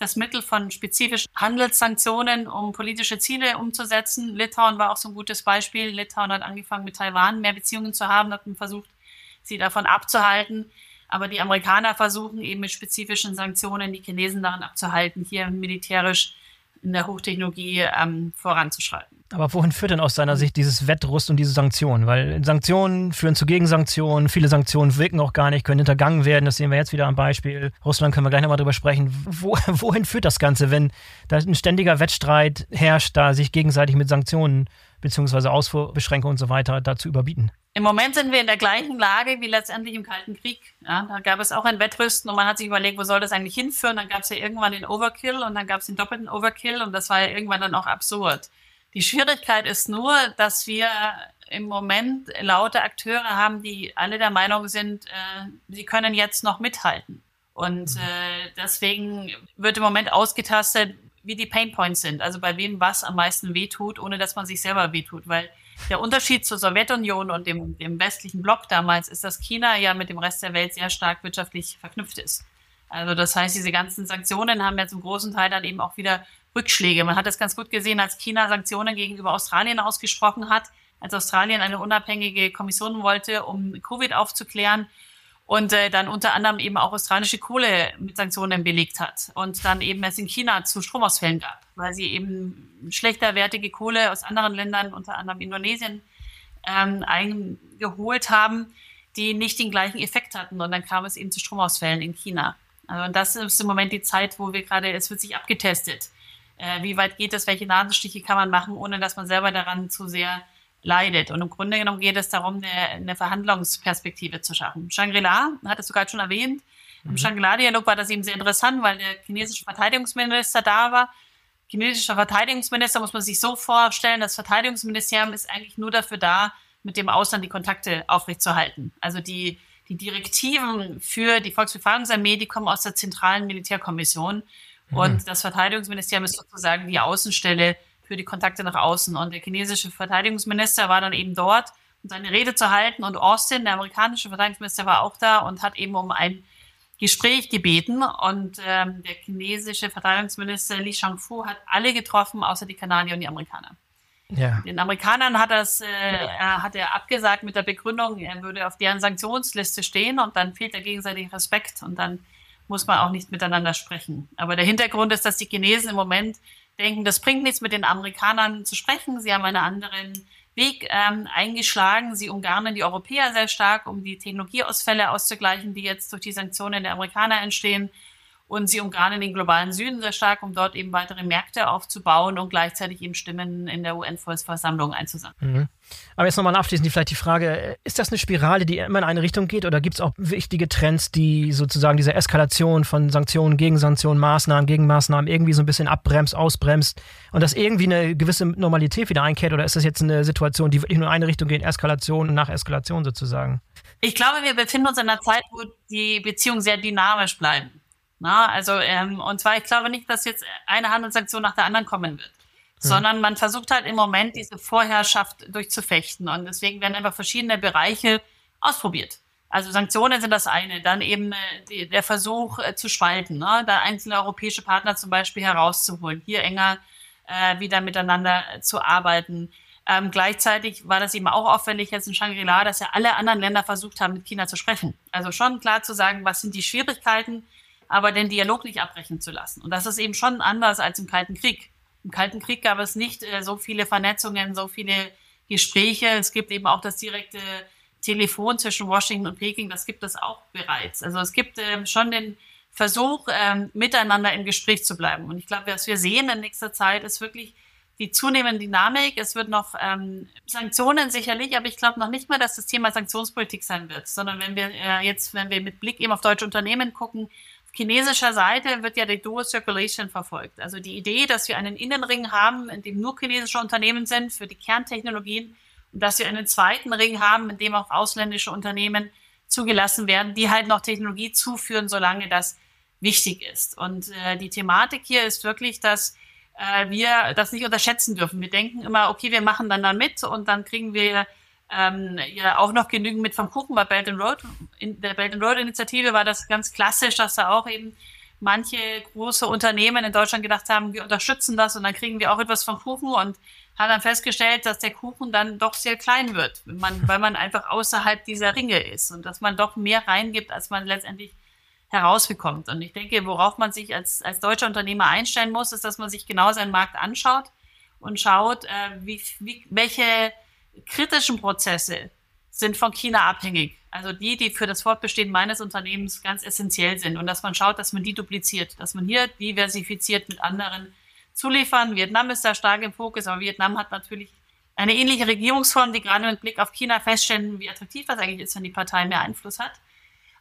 das Mittel von spezifischen Handelssanktionen, um politische Ziele umzusetzen. Litauen war auch so ein gutes Beispiel. Litauen hat angefangen mit Taiwan mehr Beziehungen zu haben, hat versucht, sie davon abzuhalten. Aber die Amerikaner versuchen eben mit spezifischen Sanktionen die Chinesen daran abzuhalten, hier militärisch in der Hochtechnologie ähm, voranzuschreiten. Aber wohin führt denn aus seiner Sicht dieses Wettrüst und diese Sanktionen? Weil Sanktionen führen zu Gegensanktionen, viele Sanktionen wirken auch gar nicht, können hintergangen werden. Das sehen wir jetzt wieder am Beispiel. Russland können wir gleich nochmal drüber sprechen. Wo, wohin führt das Ganze, wenn da ein ständiger Wettstreit herrscht, da sich gegenseitig mit Sanktionen beziehungsweise Ausfuhrbeschränkungen und so weiter dazu überbieten? Im Moment sind wir in der gleichen Lage wie letztendlich im Kalten Krieg. Ja, da gab es auch ein Wettrüsten und man hat sich überlegt, wo soll das eigentlich hinführen? Dann gab es ja irgendwann den Overkill und dann gab es den doppelten Overkill und das war ja irgendwann dann auch absurd. Die Schwierigkeit ist nur, dass wir im Moment laute Akteure haben, die alle der Meinung sind, äh, sie können jetzt noch mithalten. Und mhm. äh, deswegen wird im Moment ausgetastet, wie die Painpoints sind, also bei wem was am meisten wehtut, ohne dass man sich selber wehtut, weil der Unterschied zur Sowjetunion und dem, dem westlichen Block damals ist, dass China ja mit dem Rest der Welt sehr stark wirtschaftlich verknüpft ist. Also das heißt, diese ganzen Sanktionen haben ja zum großen Teil dann eben auch wieder Rückschläge. Man hat das ganz gut gesehen, als China Sanktionen gegenüber Australien ausgesprochen hat, als Australien eine unabhängige Kommission wollte, um Covid aufzuklären und äh, dann unter anderem eben auch australische Kohle mit Sanktionen belegt hat und dann eben es in China zu Stromausfällen gab, weil sie eben schlechterwertige Kohle aus anderen Ländern, unter anderem Indonesien, ähm, eingeholt haben, die nicht den gleichen Effekt hatten und dann kam es eben zu Stromausfällen in China. Also und das ist im Moment die Zeit, wo wir gerade, es wird sich abgetestet. Äh, wie weit geht es, welche Nasenstiche kann man machen, ohne dass man selber daran zu sehr leidet. Und im Grunde genommen geht es darum, eine, eine Verhandlungsperspektive zu schaffen. Shangri-La hat es sogar schon erwähnt. Im mhm. Shangri-La-Dialog war das eben sehr interessant, weil der chinesische Verteidigungsminister da war. Chinesischer Verteidigungsminister muss man sich so vorstellen, das Verteidigungsministerium ist eigentlich nur dafür da, mit dem Ausland die Kontakte aufrechtzuerhalten. Also die, die Direktiven für die Volksbefreiungsarmee, die kommen aus der zentralen Militärkommission. Mhm. Und das Verteidigungsministerium ist sozusagen die Außenstelle für die Kontakte nach außen. Und der chinesische Verteidigungsminister war dann eben dort, um seine Rede zu halten. Und Austin, der amerikanische Verteidigungsminister, war auch da und hat eben um ein Gespräch gebeten. Und ähm, der chinesische Verteidigungsminister Li Shangfu hat alle getroffen, außer die Kanadier und die Amerikaner. Ja. Den Amerikanern hat, das, äh, hat er abgesagt mit der Begründung, er würde auf deren Sanktionsliste stehen und dann fehlt der gegenseitige Respekt und dann muss man auch nicht miteinander sprechen. Aber der Hintergrund ist, dass die Chinesen im Moment denken, das bringt nichts mit den Amerikanern zu sprechen. Sie haben einen anderen Weg ähm, eingeschlagen. Sie umgarnen die Europäer sehr stark, um die Technologieausfälle auszugleichen, die jetzt durch die Sanktionen der Amerikaner entstehen. Und sie umgarnen den globalen Süden sehr stark, um dort eben weitere Märkte aufzubauen und gleichzeitig eben Stimmen in der UN-Volksversammlung einzusammeln. Mhm. Aber jetzt nochmal abschließend vielleicht die Frage, ist das eine Spirale, die immer in eine Richtung geht oder gibt es auch wichtige Trends, die sozusagen diese Eskalation von Sanktionen, Gegensanktionen, Maßnahmen, Gegenmaßnahmen irgendwie so ein bisschen abbremst, ausbremst und dass irgendwie eine gewisse Normalität wieder einkehrt oder ist das jetzt eine Situation, die wirklich nur in eine Richtung geht, Eskalation nach Eskalation sozusagen? Ich glaube, wir befinden uns in einer Zeit, wo die Beziehungen sehr dynamisch bleiben. Na, also, ähm, und zwar, ich glaube nicht, dass jetzt eine Handelssanktion nach der anderen kommen wird. Hm. Sondern man versucht halt im Moment diese Vorherrschaft durchzufechten. Und deswegen werden einfach verschiedene Bereiche ausprobiert. Also Sanktionen sind das eine, dann eben äh, die, der Versuch äh, zu spalten, ne? da einzelne europäische Partner zum Beispiel herauszuholen, hier enger äh, wieder miteinander zu arbeiten. Ähm, gleichzeitig war das eben auch auffällig jetzt in Shangri-La, dass ja alle anderen Länder versucht haben, mit China zu sprechen. Also schon klar zu sagen, was sind die Schwierigkeiten, aber den Dialog nicht abbrechen zu lassen. Und das ist eben schon anders als im Kalten Krieg. Im Kalten Krieg gab es nicht äh, so viele Vernetzungen, so viele Gespräche. Es gibt eben auch das direkte Telefon zwischen Washington und Peking, das gibt es auch bereits. Also es gibt ähm, schon den Versuch, ähm, miteinander im Gespräch zu bleiben. Und ich glaube, was wir sehen in nächster Zeit, ist wirklich die zunehmende Dynamik. Es wird noch ähm, Sanktionen sicherlich, aber ich glaube noch nicht mal, dass das Thema Sanktionspolitik sein wird, sondern wenn wir äh, jetzt, wenn wir mit Blick eben auf deutsche Unternehmen gucken, chinesischer Seite wird ja die Dual Circulation verfolgt. Also die Idee, dass wir einen Innenring haben, in dem nur chinesische Unternehmen sind für die Kerntechnologien und dass wir einen zweiten Ring haben, in dem auch ausländische Unternehmen zugelassen werden, die halt noch Technologie zuführen, solange das wichtig ist. Und äh, die Thematik hier ist wirklich, dass äh, wir das nicht unterschätzen dürfen. Wir denken immer, okay, wir machen dann da mit und dann kriegen wir ähm, ja auch noch genügend mit vom Kuchen bei Belt and Road. In der Belt and Road Initiative war das ganz klassisch, dass da auch eben manche große Unternehmen in Deutschland gedacht haben, wir unterstützen das und dann kriegen wir auch etwas vom Kuchen und haben dann festgestellt, dass der Kuchen dann doch sehr klein wird, wenn man, weil man einfach außerhalb dieser Ringe ist und dass man doch mehr reingibt, als man letztendlich herausbekommt. Und ich denke, worauf man sich als, als deutscher Unternehmer einstellen muss, ist, dass man sich genau seinen Markt anschaut und schaut, äh, wie, wie, welche kritischen Prozesse sind von China abhängig. Also die, die für das Fortbestehen meines Unternehmens ganz essentiell sind. Und dass man schaut, dass man die dupliziert, dass man hier diversifiziert mit anderen zuliefern. Vietnam ist da stark im Fokus, aber Vietnam hat natürlich eine ähnliche Regierungsform, die gerade mit Blick auf China feststellen, wie attraktiv das eigentlich ist, wenn die Partei mehr Einfluss hat.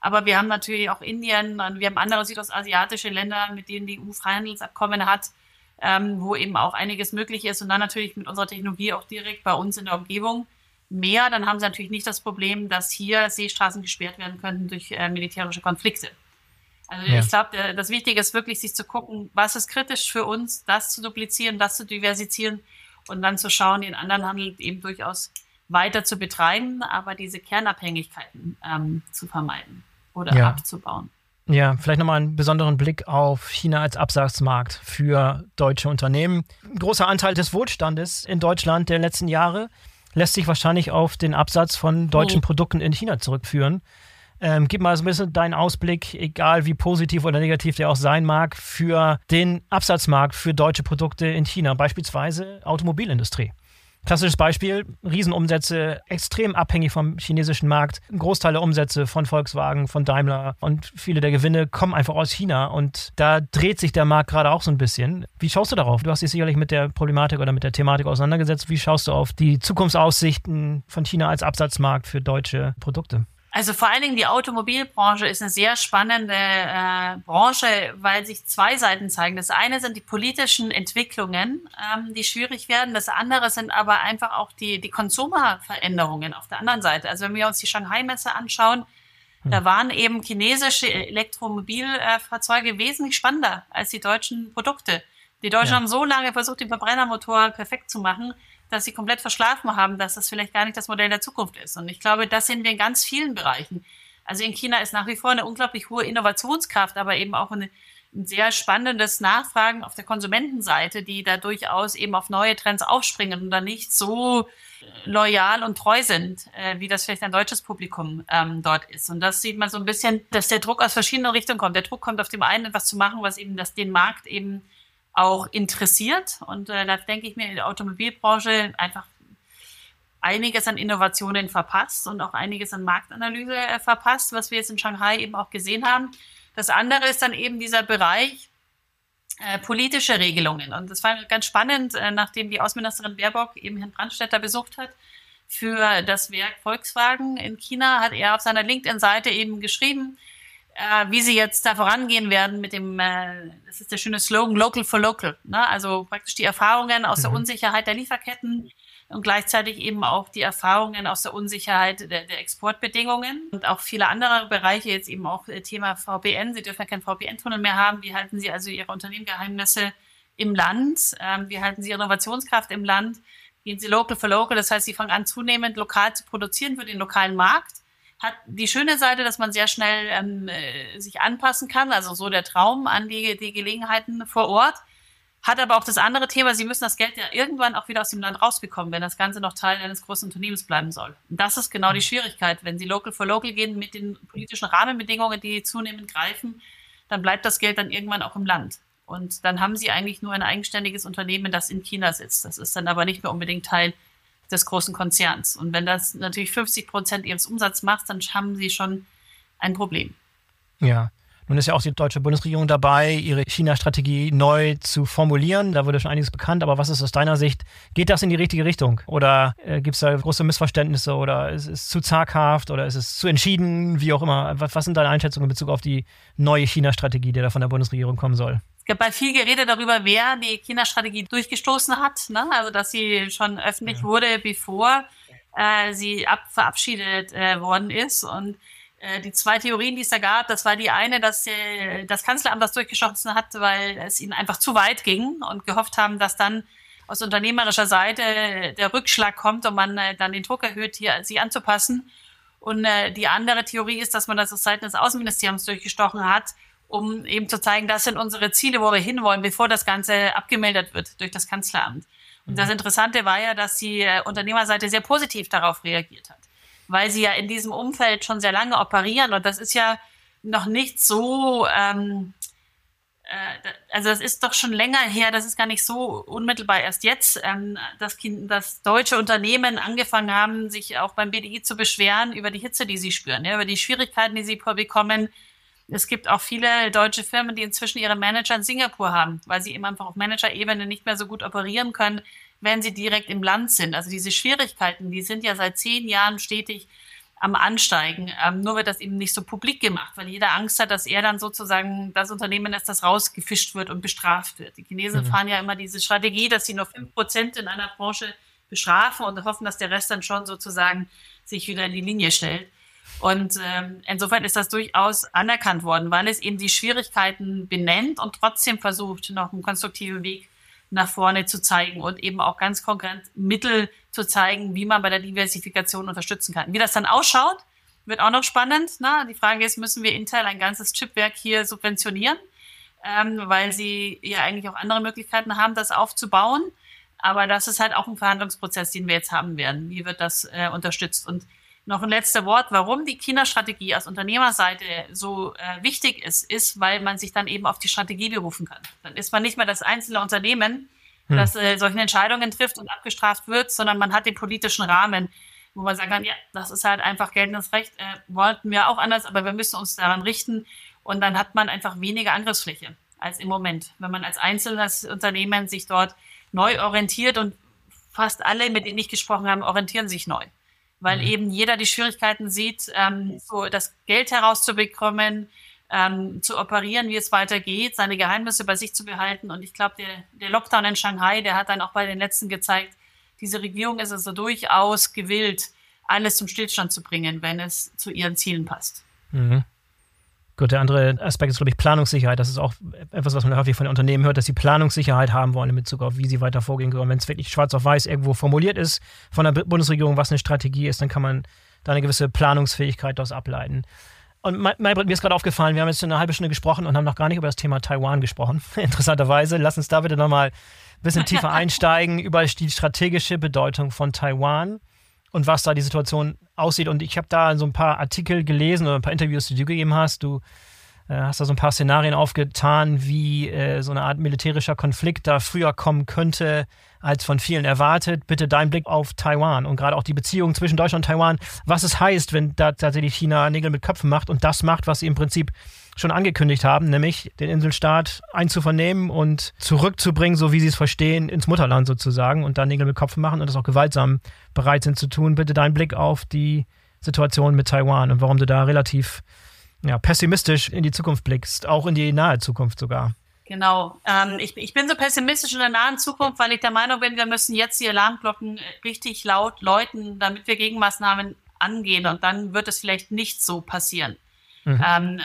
Aber wir haben natürlich auch Indien und wir haben andere südostasiatische Länder, mit denen die EU Freihandelsabkommen hat, ähm, wo eben auch einiges möglich ist. Und dann natürlich mit unserer Technologie auch direkt bei uns in der Umgebung mehr. Dann haben sie natürlich nicht das Problem, dass hier Seestraßen gesperrt werden könnten durch äh, militärische Konflikte. Also ja. ich glaube, das Wichtige ist wirklich, sich zu gucken, was ist kritisch für uns, das zu duplizieren, das zu diversifizieren und dann zu schauen, den anderen Handel eben durchaus weiter zu betreiben, aber diese Kernabhängigkeiten ähm, zu vermeiden oder ja. abzubauen. Ja, vielleicht nochmal einen besonderen Blick auf China als Absatzmarkt für deutsche Unternehmen. Ein großer Anteil des Wohlstandes in Deutschland der letzten Jahre lässt sich wahrscheinlich auf den Absatz von deutschen oh. Produkten in China zurückführen. Ähm, gib mal so ein bisschen deinen Ausblick, egal wie positiv oder negativ der auch sein mag, für den Absatzmarkt für deutsche Produkte in China, beispielsweise Automobilindustrie. Klassisches Beispiel, Riesenumsätze, extrem abhängig vom chinesischen Markt. Ein Großteil der Umsätze von Volkswagen, von Daimler und viele der Gewinne kommen einfach aus China und da dreht sich der Markt gerade auch so ein bisschen. Wie schaust du darauf? Du hast dich sicherlich mit der Problematik oder mit der Thematik auseinandergesetzt. Wie schaust du auf die Zukunftsaussichten von China als Absatzmarkt für deutsche Produkte? Also vor allen Dingen die Automobilbranche ist eine sehr spannende äh, Branche, weil sich zwei Seiten zeigen. Das eine sind die politischen Entwicklungen, ähm, die schwierig werden. Das andere sind aber einfach auch die, die Konsumerveränderungen auf der anderen Seite. Also wenn wir uns die Shanghai-Messe anschauen, hm. da waren eben chinesische Elektromobilfahrzeuge wesentlich spannender als die deutschen Produkte. Die Deutschen ja. haben so lange versucht, den Verbrennermotor perfekt zu machen, dass sie komplett verschlafen haben, dass das vielleicht gar nicht das Modell der Zukunft ist. Und ich glaube, das sehen wir in ganz vielen Bereichen. Also in China ist nach wie vor eine unglaublich hohe Innovationskraft, aber eben auch eine, ein sehr spannendes Nachfragen auf der Konsumentenseite, die da durchaus eben auf neue Trends aufspringen und dann nicht so loyal und treu sind, äh, wie das vielleicht ein deutsches Publikum ähm, dort ist. Und das sieht man so ein bisschen, dass der Druck aus verschiedenen Richtungen kommt. Der Druck kommt auf dem einen, etwas zu machen, was eben das, den Markt eben auch interessiert. Und äh, da denke ich mir in der Automobilbranche einfach einiges an Innovationen verpasst und auch einiges an Marktanalyse äh, verpasst, was wir jetzt in Shanghai eben auch gesehen haben. Das andere ist dann eben dieser Bereich äh, politische Regelungen. Und das war ganz spannend, äh, nachdem die Außenministerin Baerbock eben Herrn Brandstätter besucht hat für das Werk Volkswagen in China, hat er auf seiner LinkedIn-Seite eben geschrieben, äh, wie sie jetzt da vorangehen werden mit dem, äh, das ist der schöne Slogan, Local for Local. Ne? Also praktisch die Erfahrungen aus mhm. der Unsicherheit der Lieferketten und gleichzeitig eben auch die Erfahrungen aus der Unsicherheit der, der Exportbedingungen und auch viele andere Bereiche, jetzt eben auch äh, Thema VPN. Sie dürfen ja keinen VPN-Tunnel mehr haben. Wie halten Sie also Ihre Unternehmengeheimnisse im Land? Ähm, wie halten Sie Ihre Innovationskraft im Land? Gehen Sie local for local, das heißt, Sie fangen an, zunehmend lokal zu produzieren für den lokalen Markt hat die schöne Seite, dass man sehr schnell ähm, äh, sich anpassen kann, also so der Traum an die, die Gelegenheiten vor Ort. Hat aber auch das andere Thema, sie müssen das Geld ja irgendwann auch wieder aus dem Land rausbekommen, wenn das Ganze noch Teil eines großen Unternehmens bleiben soll. Und das ist genau die mhm. Schwierigkeit. Wenn sie local for local gehen mit den politischen Rahmenbedingungen, die zunehmend greifen, dann bleibt das Geld dann irgendwann auch im Land. Und dann haben sie eigentlich nur ein eigenständiges Unternehmen, das in China sitzt. Das ist dann aber nicht mehr unbedingt Teil des großen Konzerns. Und wenn das natürlich 50 Prozent ihres Umsatzes macht, dann haben sie schon ein Problem. Ja. Nun ist ja auch die deutsche Bundesregierung dabei, ihre China-Strategie neu zu formulieren. Da wurde schon einiges bekannt, aber was ist aus deiner Sicht? Geht das in die richtige Richtung? Oder äh, gibt es da große Missverständnisse oder ist es zu zaghaft oder ist es zu entschieden, wie auch immer? Was, was sind deine Einschätzungen in Bezug auf die neue China-Strategie, die da von der Bundesregierung kommen soll? Es gab bei viel Gerede darüber, wer die China-Strategie durchgestoßen hat. Ne? Also, dass sie schon öffentlich ja. wurde, bevor äh, sie ab verabschiedet äh, worden ist. Und äh, die zwei Theorien, die es da gab, das war die eine, dass äh, das Kanzleramt das durchgeschossen hat, weil es ihnen einfach zu weit ging und gehofft haben, dass dann aus unternehmerischer Seite der Rückschlag kommt und man äh, dann den Druck erhöht, hier sie anzupassen. Und äh, die andere Theorie ist, dass man das aus Seiten des Außenministeriums durchgestochen hat, um eben zu zeigen, das sind unsere Ziele, wo wir hinwollen, bevor das Ganze abgemeldet wird durch das Kanzleramt. Und das mhm. Interessante war ja, dass die äh, Unternehmerseite sehr positiv darauf reagiert hat, weil sie ja in diesem Umfeld schon sehr lange operieren und das ist ja noch nicht so, ähm, äh, also das ist doch schon länger her, das ist gar nicht so unmittelbar erst jetzt, ähm, dass, dass deutsche Unternehmen angefangen haben, sich auch beim BDI zu beschweren über die Hitze, die sie spüren, ja, über die Schwierigkeiten, die sie bekommen, es gibt auch viele deutsche Firmen, die inzwischen ihre Manager in Singapur haben, weil sie eben einfach auf Managerebene nicht mehr so gut operieren können, wenn sie direkt im Land sind. Also diese Schwierigkeiten, die sind ja seit zehn Jahren stetig am Ansteigen. Ähm, nur wird das eben nicht so publik gemacht, weil jeder Angst hat, dass er dann sozusagen das Unternehmen ist, das rausgefischt wird und bestraft wird. Die Chinesen mhm. fahren ja immer diese Strategie, dass sie nur fünf Prozent in einer Branche bestrafen und hoffen, dass der Rest dann schon sozusagen sich wieder in die Linie stellt. Und ähm, insofern ist das durchaus anerkannt worden, weil es eben die Schwierigkeiten benennt und trotzdem versucht, noch einen konstruktiven Weg nach vorne zu zeigen und eben auch ganz konkret Mittel zu zeigen, wie man bei der Diversifikation unterstützen kann. Wie das dann ausschaut, wird auch noch spannend. Na? Die Frage ist, müssen wir Intel ein ganzes Chipwerk hier subventionieren, ähm, weil sie ja eigentlich auch andere Möglichkeiten haben, das aufzubauen. Aber das ist halt auch ein Verhandlungsprozess, den wir jetzt haben werden. Wie wird das äh, unterstützt? Und noch ein letzter Wort, warum die China-Strategie aus Unternehmerseite so äh, wichtig ist, ist, weil man sich dann eben auf die Strategie berufen kann. Dann ist man nicht mehr das einzelne Unternehmen, hm. das äh, solche Entscheidungen trifft und abgestraft wird, sondern man hat den politischen Rahmen, wo man sagen kann, ja, das ist halt einfach geltendes Recht, äh, wollten wir auch anders, aber wir müssen uns daran richten und dann hat man einfach weniger Angriffsfläche als im Moment. Wenn man als einzelnes Unternehmen sich dort neu orientiert und fast alle, mit denen ich gesprochen habe, orientieren sich neu weil mhm. eben jeder die Schwierigkeiten sieht, ähm, so das Geld herauszubekommen, ähm, zu operieren, wie es weitergeht, seine Geheimnisse bei sich zu behalten. Und ich glaube, der, der Lockdown in Shanghai, der hat dann auch bei den letzten gezeigt, diese Regierung ist also durchaus gewillt, alles zum Stillstand zu bringen, wenn es zu ihren Zielen passt. Mhm. Gut, der andere Aspekt ist, glaube ich, Planungssicherheit. Das ist auch etwas, was man häufig von den Unternehmen hört, dass sie Planungssicherheit haben wollen in Bezug auf, wie sie weiter vorgehen können. Wenn es wirklich schwarz auf weiß irgendwo formuliert ist von der Bundesregierung, was eine Strategie ist, dann kann man da eine gewisse Planungsfähigkeit daraus ableiten. Und Maybrit, mir ist gerade aufgefallen, wir haben jetzt eine halbe Stunde gesprochen und haben noch gar nicht über das Thema Taiwan gesprochen. Interessanterweise. Lass uns da bitte nochmal ein bisschen tiefer einsteigen über die strategische Bedeutung von Taiwan und was da die Situation aussieht. Und ich habe da so ein paar Artikel gelesen oder ein paar Interviews, die du gegeben hast. Du hast da so ein paar Szenarien aufgetan, wie äh, so eine Art militärischer Konflikt da früher kommen könnte, als von vielen erwartet. Bitte dein Blick auf Taiwan und gerade auch die Beziehungen zwischen Deutschland und Taiwan, was es heißt, wenn da tatsächlich China Nägel mit Köpfen macht und das macht, was sie im Prinzip schon angekündigt haben, nämlich den Inselstaat einzuvernehmen und zurückzubringen, so wie sie es verstehen, ins Mutterland sozusagen und dann Nägel mit Kopf machen und das auch gewaltsam bereit sind zu tun. Bitte deinen Blick auf die Situation mit Taiwan und warum du da relativ ja, pessimistisch in die Zukunft blickst, auch in die nahe Zukunft sogar. Genau. Ähm, ich, ich bin so pessimistisch in der nahen Zukunft, weil ich der Meinung bin, wir müssen jetzt die Alarmglocken richtig laut läuten, damit wir Gegenmaßnahmen angehen und dann wird es vielleicht nicht so passieren. Mhm. Ähm,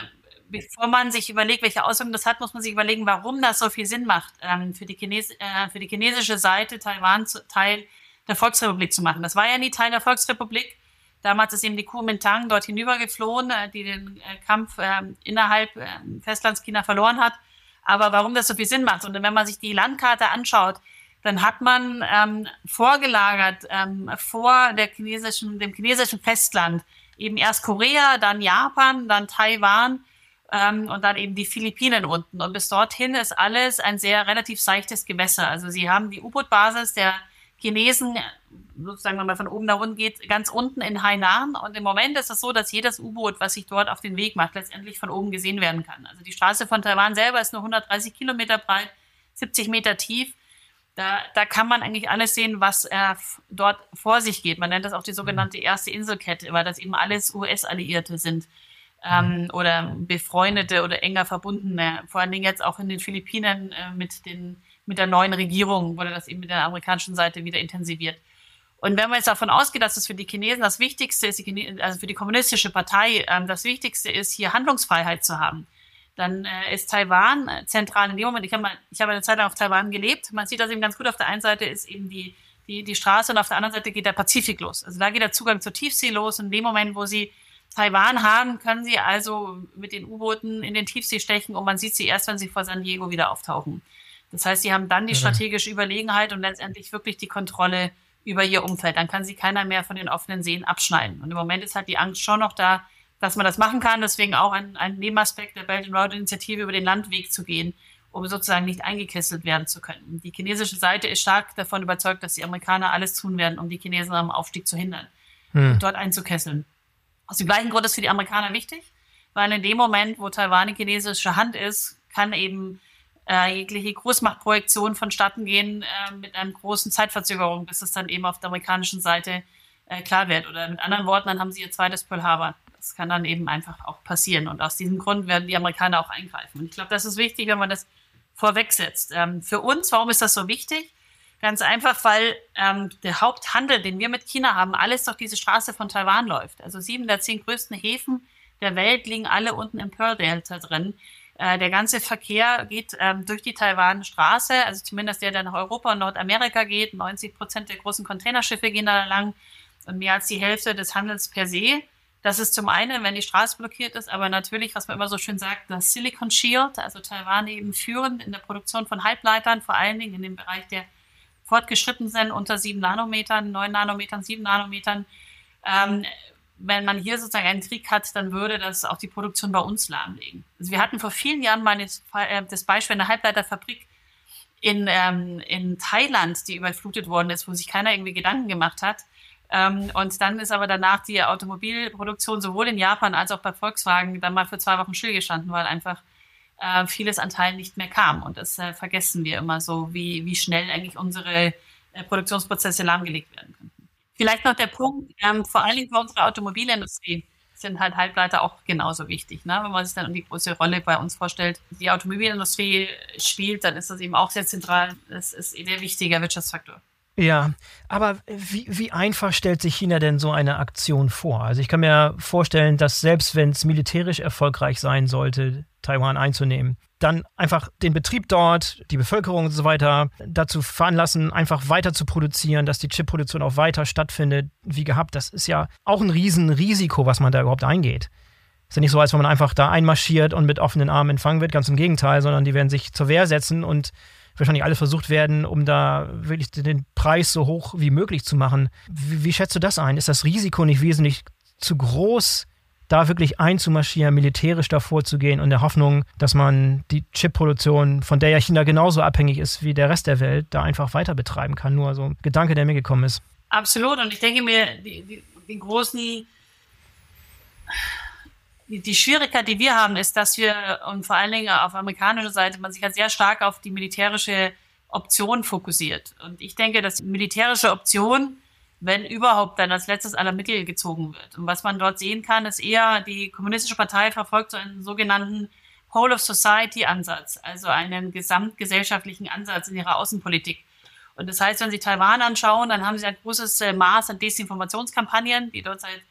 bevor man sich überlegt, welche Auswirkungen das hat, muss man sich überlegen, warum das so viel Sinn macht, ähm, für, die Chines äh, für die chinesische Seite Taiwan zu, Teil der Volksrepublik zu machen. Das war ja nie Teil der Volksrepublik. Damals ist eben die Kuomintang dort hinübergeflohen, äh, die den äh, Kampf äh, innerhalb äh, Festlandschina verloren hat. Aber warum das so viel Sinn macht und wenn man sich die Landkarte anschaut, dann hat man ähm, vorgelagert ähm, vor der chinesischen, dem chinesischen Festland eben erst Korea, dann Japan, dann Taiwan ähm, und dann eben die Philippinen unten. Und bis dorthin ist alles ein sehr relativ seichtes Gewässer. Also sie haben die U-Boot-Basis der Chinesen, sozusagen, wenn man von oben nach unten geht, ganz unten in Hainan. Und im Moment ist es so, dass jedes U-Boot, was sich dort auf den Weg macht, letztendlich von oben gesehen werden kann. Also die Straße von Taiwan selber ist nur 130 Kilometer breit, 70 Meter tief. Da, da kann man eigentlich alles sehen, was äh, dort vor sich geht. Man nennt das auch die sogenannte erste Inselkette, weil das eben alles US-Alliierte sind ähm, mhm. oder befreundete oder enger verbundene. Vor allen Dingen jetzt auch in den Philippinen äh, mit den mit der neuen Regierung wurde das eben mit der amerikanischen Seite wieder intensiviert. Und wenn man jetzt davon ausgeht, dass es für die Chinesen das Wichtigste ist, also für die kommunistische Partei, ähm, das Wichtigste ist, hier Handlungsfreiheit zu haben, dann äh, ist Taiwan äh, zentral in dem Moment. Ich habe ich eine Zeit lang auf Taiwan gelebt. Man sieht das eben ganz gut. Auf der einen Seite ist eben die, die, die Straße und auf der anderen Seite geht der Pazifik los. Also da geht der Zugang zur Tiefsee los. Und in dem Moment, wo sie Taiwan haben, können sie also mit den U-Booten in den Tiefsee stechen und man sieht sie erst, wenn sie vor San Diego wieder auftauchen. Das heißt, sie haben dann die strategische Überlegenheit und letztendlich wirklich die Kontrolle über ihr Umfeld. Dann kann sie keiner mehr von den offenen Seen abschneiden. Und im Moment ist halt die Angst schon noch da, dass man das machen kann. Deswegen auch ein, ein Nebenaspekt der Belt and Road Initiative über den Landweg zu gehen, um sozusagen nicht eingekesselt werden zu können. Die chinesische Seite ist stark davon überzeugt, dass die Amerikaner alles tun werden, um die Chinesen am Aufstieg zu hindern hm. und dort einzukesseln. Aus dem gleichen Grund ist für die Amerikaner wichtig, weil in dem Moment, wo Taiwan in chinesischer Hand ist, kann eben äh, jegliche Großmachtprojektion vonstatten gehen äh, mit einer großen Zeitverzögerung, bis es dann eben auf der amerikanischen Seite äh, klar wird. Oder mit anderen Worten, dann haben sie ihr zweites Pearl Harbor. Das kann dann eben einfach auch passieren. Und aus diesem Grund werden die Amerikaner auch eingreifen. Und ich glaube, das ist wichtig, wenn man das vorwegsetzt. Ähm, für uns, warum ist das so wichtig? Ganz einfach, weil ähm, der Haupthandel, den wir mit China haben, alles durch diese Straße von Taiwan läuft. Also sieben der zehn größten Häfen der Welt liegen alle unten im Pearl Delta drin. Äh, der ganze Verkehr geht ähm, durch die Taiwan-Straße, also zumindest der, der nach Europa und Nordamerika geht. 90 Prozent der großen Containerschiffe gehen da lang und mehr als die Hälfte des Handels per se. Das ist zum einen, wenn die Straße blockiert ist, aber natürlich, was man immer so schön sagt, das Silicon Shield, also Taiwan eben führend in der Produktion von Halbleitern, vor allen Dingen in dem Bereich der fortgeschritten sind, unter sieben Nanometern, neun Nanometern, sieben Nanometern. Ähm, wenn man hier sozusagen einen Krieg hat, dann würde das auch die Produktion bei uns lahmlegen. Also wir hatten vor vielen Jahren mal äh, das Beispiel einer Halbleiterfabrik in, ähm, in Thailand, die überflutet worden ist, wo sich keiner irgendwie Gedanken gemacht hat. Ähm, und dann ist aber danach die Automobilproduktion sowohl in Japan als auch bei Volkswagen dann mal für zwei Wochen stillgestanden, weil einfach äh, vieles an Teilen nicht mehr kam. Und das äh, vergessen wir immer so, wie, wie schnell eigentlich unsere äh, Produktionsprozesse lahmgelegt werden können. Vielleicht noch der Punkt, ähm, vor allen Dingen für unsere Automobilindustrie sind halt Halbleiter auch genauso wichtig. Ne? Wenn man sich dann die große Rolle bei uns vorstellt, die Automobilindustrie spielt, dann ist das eben auch sehr zentral. Das ist ein sehr wichtiger Wirtschaftsfaktor. Ja, aber wie, wie einfach stellt sich China denn so eine Aktion vor? Also ich kann mir vorstellen, dass selbst wenn es militärisch erfolgreich sein sollte, Taiwan einzunehmen, dann einfach den Betrieb dort, die Bevölkerung und so weiter dazu veranlassen, einfach weiter zu produzieren, dass die Chipproduktion auch weiter stattfindet, wie gehabt. Das ist ja auch ein Riesenrisiko, was man da überhaupt eingeht. Ist ja nicht so, als wenn man einfach da einmarschiert und mit offenen Armen empfangen wird, ganz im Gegenteil, sondern die werden sich zur Wehr setzen und wahrscheinlich alles versucht werden, um da wirklich den Preis so hoch wie möglich zu machen. Wie, wie schätzt du das ein? Ist das Risiko nicht wesentlich zu groß, da wirklich einzumarschieren, militärisch davor zu gehen und der Hoffnung, dass man die Chipproduktion, von der ja China genauso abhängig ist wie der Rest der Welt, da einfach weiter betreiben kann. Nur so ein Gedanke, der mir gekommen ist. Absolut. Und ich denke mir, die, die, die großen die Schwierigkeit, die wir haben, ist, dass wir, und vor allen Dingen auf amerikanischer Seite, man sich halt sehr stark auf die militärische Option fokussiert. Und ich denke, dass die militärische Option wenn überhaupt dann als letztes aller Mittel gezogen wird. Und was man dort sehen kann, ist eher, die Kommunistische Partei verfolgt so einen sogenannten Whole of Society Ansatz, also einen gesamtgesellschaftlichen Ansatz in ihrer Außenpolitik. Und das heißt, wenn Sie Taiwan anschauen, dann haben Sie ein großes äh, Maß an Desinformationskampagnen, die dort seit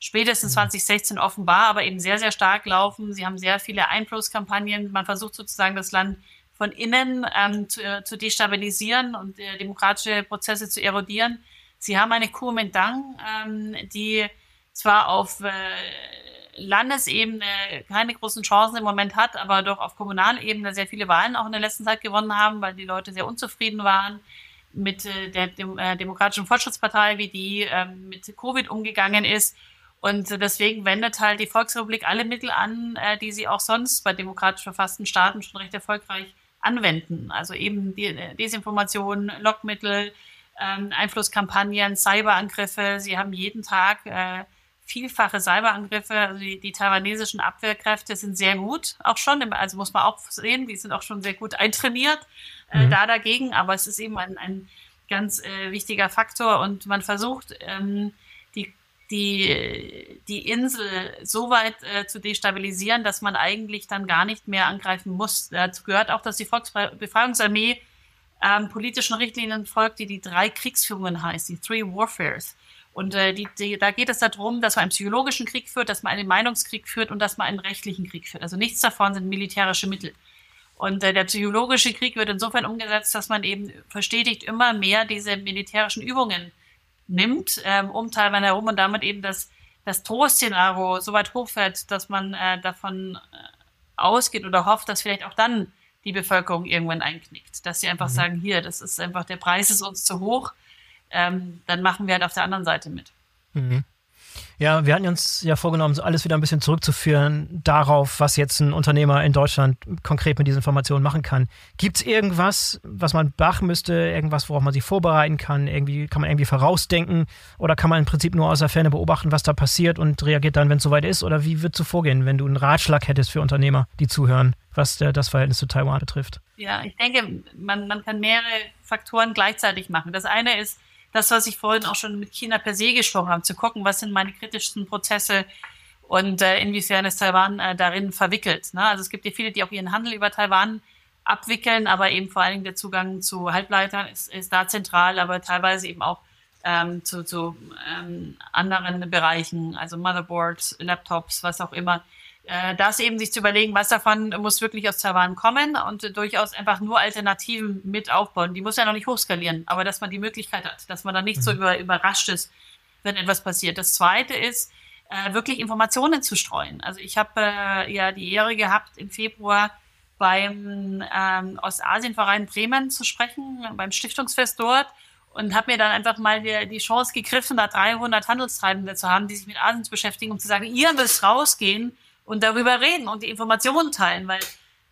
spätestens 2016 mhm. offenbar, aber eben sehr, sehr stark laufen. Sie haben sehr viele Einflusskampagnen. Man versucht sozusagen das Land von innen ähm, zu, äh, zu destabilisieren und äh, demokratische Prozesse zu erodieren. Sie haben eine Kuomintang, ähm, die zwar auf äh, Landesebene keine großen Chancen im Moment hat, aber doch auf Kommunalebene sehr viele Wahlen auch in der letzten Zeit gewonnen haben, weil die Leute sehr unzufrieden waren mit äh, der Dem äh, Demokratischen Fortschrittspartei, wie die äh, mit Covid umgegangen ist. Und deswegen wendet halt die Volksrepublik alle Mittel an, äh, die sie auch sonst bei demokratisch verfassten Staaten schon recht erfolgreich anwenden. Also eben die äh, Desinformation, Lockmittel, ähm, Einflusskampagnen, Cyberangriffe. Sie haben jeden Tag äh, vielfache Cyberangriffe. Also die, die taiwanesischen Abwehrkräfte sind sehr gut, auch schon. Also muss man auch sehen, die sind auch schon sehr gut eintrainiert äh, mhm. da dagegen. Aber es ist eben ein, ein ganz äh, wichtiger Faktor und man versucht, ähm, die, die, die Insel so weit äh, zu destabilisieren, dass man eigentlich dann gar nicht mehr angreifen muss. Dazu gehört auch, dass die Volksbefreiungsarmee ähm, politischen Richtlinien folgt, die die drei Kriegsführungen heißt, die Three Warfares. Und äh, die, die, da geht es darum, dass man einen psychologischen Krieg führt, dass man einen Meinungskrieg führt und dass man einen rechtlichen Krieg führt. Also nichts davon sind militärische Mittel. Und äh, der psychologische Krieg wird insofern umgesetzt, dass man eben verstetigt immer mehr diese militärischen Übungen nimmt, ähm, um Taiwan herum und damit eben das, das Drohszenario so weit hochfährt, dass man äh, davon äh, ausgeht oder hofft, dass vielleicht auch dann die Bevölkerung irgendwann einknickt. Dass sie einfach mhm. sagen, hier, das ist einfach, der Preis ist uns zu hoch, ähm, dann machen wir halt auf der anderen Seite mit. Mhm. Ja, wir hatten uns ja vorgenommen, so alles wieder ein bisschen zurückzuführen darauf, was jetzt ein Unternehmer in Deutschland konkret mit diesen Informationen machen kann. Gibt es irgendwas, was man beachten müsste, irgendwas, worauf man sich vorbereiten kann? Irgendwie kann man irgendwie vorausdenken oder kann man im Prinzip nur aus der Ferne beobachten, was da passiert und reagiert dann, wenn es soweit ist? Oder wie wird es vorgehen, wenn du einen Ratschlag hättest für Unternehmer, die zuhören, was der, das Verhältnis zu Taiwan betrifft? Ja, ich denke, man, man kann mehrere Faktoren gleichzeitig machen. Das eine ist, das, was ich vorhin auch schon mit China per se gesprochen habe, zu gucken, was sind meine kritischsten Prozesse und äh, inwiefern ist Taiwan äh, darin verwickelt. Ne? Also es gibt ja viele, die auch ihren Handel über Taiwan abwickeln, aber eben vor allen Dingen der Zugang zu Halbleitern ist, ist da zentral, aber teilweise eben auch ähm, zu, zu ähm, anderen Bereichen, also Motherboards, Laptops, was auch immer, äh, das eben sich zu überlegen, was davon muss wirklich aus Taiwan kommen und durchaus einfach nur Alternativen mit aufbauen. Die muss ja noch nicht hochskalieren, aber dass man die Möglichkeit hat, dass man dann nicht mhm. so über, überrascht ist, wenn etwas passiert. Das zweite ist, äh, wirklich Informationen zu streuen. Also ich habe äh, ja die Ehre gehabt, im Februar beim ähm, Ostasienverein Bremen zu sprechen, beim Stiftungsfest dort und habe mir dann einfach mal die, die Chance gegriffen, da 300 Handelstreibende zu haben, die sich mit Asien beschäftigen, um zu sagen, ihr müsst rausgehen und darüber reden und die Informationen teilen, weil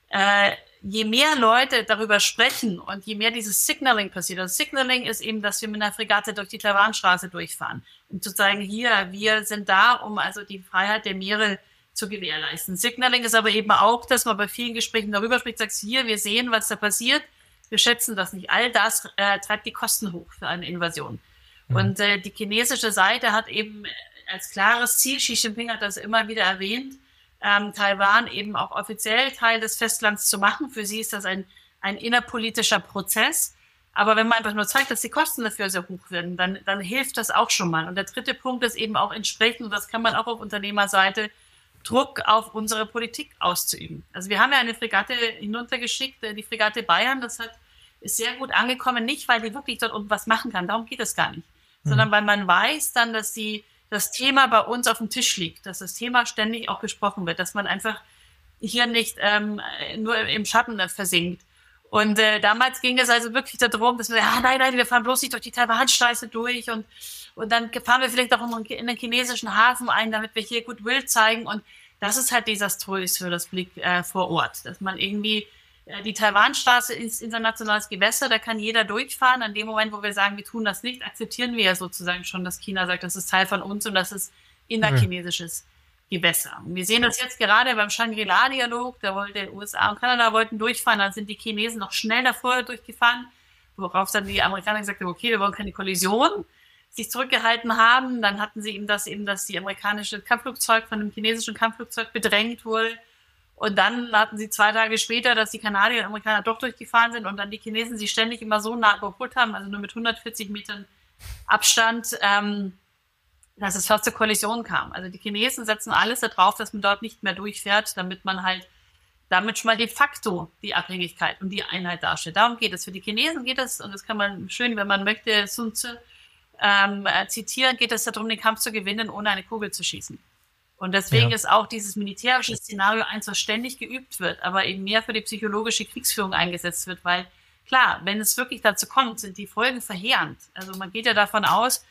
äh, je mehr Leute darüber sprechen und je mehr dieses Signaling passiert, also Signaling ist eben, dass wir mit einer Fregatte durch die Taiwanstraße durchfahren, um zu zeigen, hier, wir sind da, um also die Freiheit der Meere zu gewährleisten. Signaling ist aber eben auch, dass man bei vielen Gesprächen darüber spricht, sagt, hier, wir sehen, was da passiert, wir schätzen das nicht. All das äh, treibt die Kosten hoch für eine Invasion. Mhm. Und äh, die chinesische Seite hat eben als klares Ziel, Xi Jinping hat das immer wieder erwähnt, ähm, Taiwan eben auch offiziell Teil des Festlands zu machen. Für sie ist das ein, ein innerpolitischer Prozess. Aber wenn man einfach nur zeigt, dass die Kosten dafür sehr hoch werden, dann, dann hilft das auch schon mal. Und der dritte Punkt ist eben auch entsprechend, und das kann man auch auf Unternehmerseite, Druck auf unsere Politik auszuüben. Also wir haben ja eine Fregatte hinuntergeschickt, äh, die Fregatte Bayern, das hat, ist sehr gut angekommen, nicht weil die wirklich dort unten was machen kann, darum geht es gar nicht, mhm. sondern weil man weiß dann, dass die das Thema bei uns auf dem Tisch liegt, dass das Thema ständig auch gesprochen wird, dass man einfach hier nicht ähm, nur im Schatten versinkt. Und äh, damals ging es also wirklich darum, dass wir, ah, nein, nein, wir fahren bloß nicht durch die Taiwanstraße durch und, und dann fahren wir vielleicht auch in den chinesischen Hafen ein, damit wir hier Goodwill zeigen. Und das ist halt desaströs für das Blick äh, vor Ort, dass man irgendwie die Taiwanstraße ist internationales Gewässer, da kann jeder durchfahren. An dem Moment, wo wir sagen, wir tun das nicht, akzeptieren wir ja sozusagen schon, dass China sagt, das ist Teil von uns und das ist innerchinesisches Gewässer. Und wir sehen das jetzt gerade beim Shangri-La-Dialog, da wollte USA und Kanada wollten durchfahren, dann sind die Chinesen noch schnell davor durchgefahren, worauf dann die Amerikaner gesagt haben, okay, wir wollen keine Kollision, sich zurückgehalten haben. Dann hatten sie eben das eben, dass die amerikanische Kampfflugzeug von einem chinesischen Kampfflugzeug bedrängt wurde. Und dann hatten sie zwei Tage später, dass die Kanadier und Amerikaner doch durchgefahren sind und dann die Chinesen sie ständig immer so nah überholt haben, also nur mit 140 Metern Abstand, ähm, dass es fast zur Kollision kam. Also die Chinesen setzen alles darauf, dass man dort nicht mehr durchfährt, damit man halt damit schon mal de facto die Abhängigkeit und die Einheit darstellt. Darum geht es. Für die Chinesen geht es, und das kann man schön, wenn man möchte, Sun Tzu ähm, äh, zitieren, geht es darum, den Kampf zu gewinnen, ohne eine Kugel zu schießen. Und deswegen ja. ist auch dieses militärische Szenario eins, was ständig geübt wird, aber eben mehr für die psychologische Kriegsführung eingesetzt wird, weil klar, wenn es wirklich dazu kommt, sind die Folgen verheerend. Also man geht ja davon aus,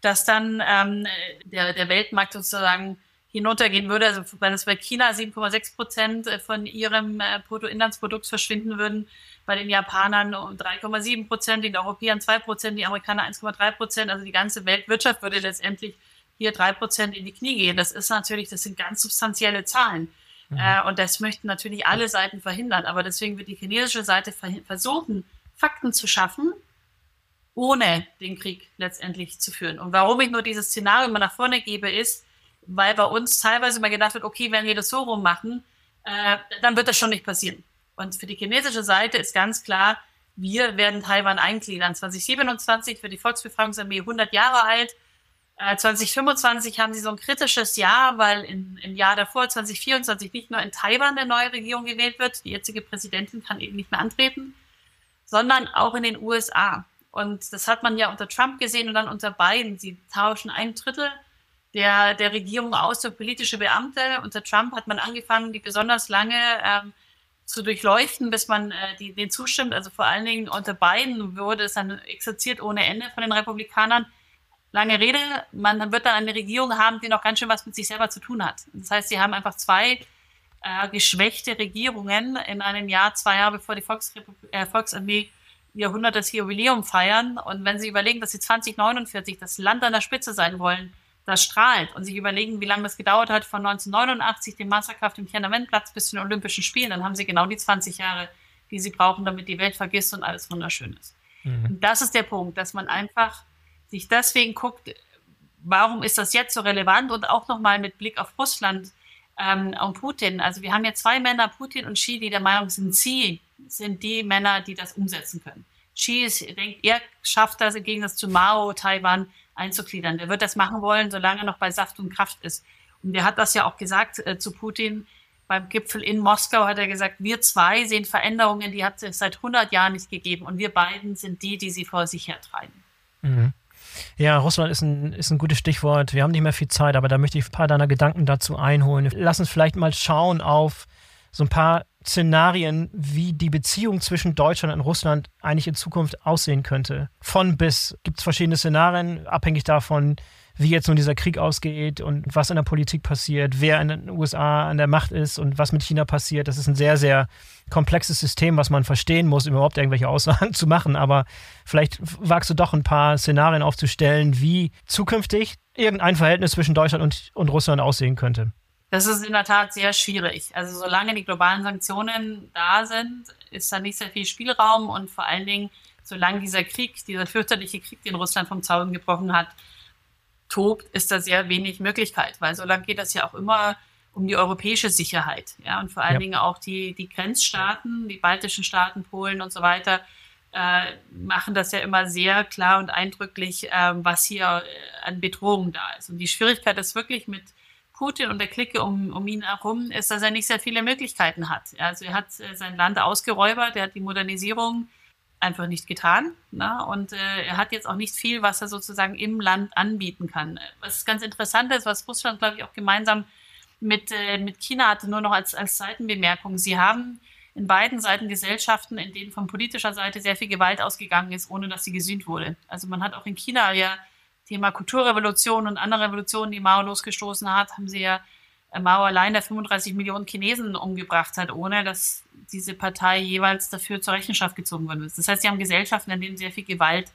dass dann ähm, der, der Weltmarkt sozusagen hinuntergehen würde. Also wenn es bei China 7,6 Prozent von ihrem äh, Bruttoinlandsprodukt verschwinden würden, bei den Japanern um 3,7 Prozent, den Europäern 2 Prozent, die Amerikaner 1,3 Prozent. Also die ganze Weltwirtschaft würde letztendlich hier 3 Prozent in die Knie gehen. Das ist natürlich, das sind ganz substanzielle Zahlen. Mhm. Äh, und das möchten natürlich alle Seiten verhindern. Aber deswegen wird die chinesische Seite versuchen, Fakten zu schaffen, ohne den Krieg letztendlich zu führen. Und warum ich nur dieses Szenario immer nach vorne gebe, ist, weil bei uns teilweise immer gedacht wird, okay, wenn wir das so rum machen, äh, dann wird das schon nicht passieren. Und für die chinesische Seite ist ganz klar, wir werden Taiwan eingliedern. 2027 wird die Volksbefragungsarmee 100 Jahre alt. Äh, 2025 haben sie so ein kritisches Jahr, weil in, im Jahr davor, 2024, nicht nur in Taiwan eine neue Regierung gewählt wird, die jetzige Präsidentin kann eben nicht mehr antreten, sondern auch in den USA. Und das hat man ja unter Trump gesehen und dann unter Biden. Sie tauschen ein Drittel der, der Regierung aus für politische Beamte. Unter Trump hat man angefangen, die besonders lange ähm, zu durchleuchten, bis man äh, die, den zustimmt. Also vor allen Dingen unter Biden wurde es dann exerziert ohne Ende von den Republikanern. Lange Rede, man wird dann eine Regierung haben, die noch ganz schön was mit sich selber zu tun hat. Das heißt, sie haben einfach zwei äh, geschwächte Regierungen in einem Jahr, zwei Jahre bevor die Volksrepublik, äh, Volksarmee Jahrhundertes Jubiläum feiern. Und wenn Sie überlegen, dass Sie 2049 das Land an der Spitze sein wollen, das strahlt und sich überlegen, wie lange das gedauert hat von 1989, dem Massaker auf dem Tiananmenplatz bis zu den Olympischen Spielen, dann haben Sie genau die 20 Jahre, die Sie brauchen, damit die Welt vergisst und alles wunderschön ist. Mhm. Und das ist der Punkt, dass man einfach sich deswegen guckt, warum ist das jetzt so relevant und auch nochmal mit Blick auf Russland ähm, und Putin. Also wir haben ja zwei Männer, Putin und Xi, die der Meinung sind, sie sind die Männer, die das umsetzen können. Xi ist, denkt, er schafft das im Gegensatz zu Mao, Taiwan einzugliedern. Der wird das machen wollen, solange er noch bei Saft und Kraft ist. Und er hat das ja auch gesagt äh, zu Putin beim Gipfel in Moskau, hat er gesagt, wir zwei sehen Veränderungen, die hat es seit 100 Jahren nicht gegeben. Und wir beiden sind die, die sie vor sich hertreiben. Mhm. Ja, Russland ist ein, ist ein gutes Stichwort. Wir haben nicht mehr viel Zeit, aber da möchte ich ein paar deiner Gedanken dazu einholen. Lass uns vielleicht mal schauen auf so ein paar Szenarien, wie die Beziehung zwischen Deutschland und Russland eigentlich in Zukunft aussehen könnte. Von bis gibt es verschiedene Szenarien, abhängig davon, wie jetzt nun dieser Krieg ausgeht und was in der Politik passiert, wer in den USA an der Macht ist und was mit China passiert. Das ist ein sehr, sehr komplexes System, was man verstehen muss, um überhaupt irgendwelche Aussagen zu machen. Aber vielleicht wagst du doch ein paar Szenarien aufzustellen, wie zukünftig irgendein Verhältnis zwischen Deutschland und, und Russland aussehen könnte. Das ist in der Tat sehr schwierig. Also solange die globalen Sanktionen da sind, ist da nicht sehr viel Spielraum und vor allen Dingen, solange dieser Krieg, dieser fürchterliche Krieg, den Russland vom Zaun gebrochen hat, tobt, ist da sehr wenig Möglichkeit, weil solange geht das ja auch immer um die europäische Sicherheit, ja, und vor allen ja. Dingen auch die, die Grenzstaaten, die baltischen Staaten, Polen und so weiter, äh, machen das ja immer sehr klar und eindrücklich, äh, was hier äh, an Bedrohung da ist. Und die Schwierigkeit ist wirklich mit Putin und der Clique um, um ihn herum ist, dass er nicht sehr viele Möglichkeiten hat. Also er hat äh, sein Land ausgeräubert, er hat die Modernisierung einfach nicht getan. Ne? Und äh, er hat jetzt auch nicht viel, was er sozusagen im Land anbieten kann. Was ganz interessant ist, was Russland, glaube ich, auch gemeinsam mit, äh, mit China hatte, nur noch als, als Seitenbemerkung. Sie haben in beiden Seiten Gesellschaften, in denen von politischer Seite sehr viel Gewalt ausgegangen ist, ohne dass sie gesühnt wurde. Also man hat auch in China ja Thema Kulturrevolution und andere Revolutionen, die Mao losgestoßen hat, haben sie ja Mao allein der 35 Millionen Chinesen umgebracht hat, ohne dass diese Partei jeweils dafür zur Rechenschaft gezogen worden ist. Das heißt, sie haben Gesellschaften, in denen sehr viel Gewalt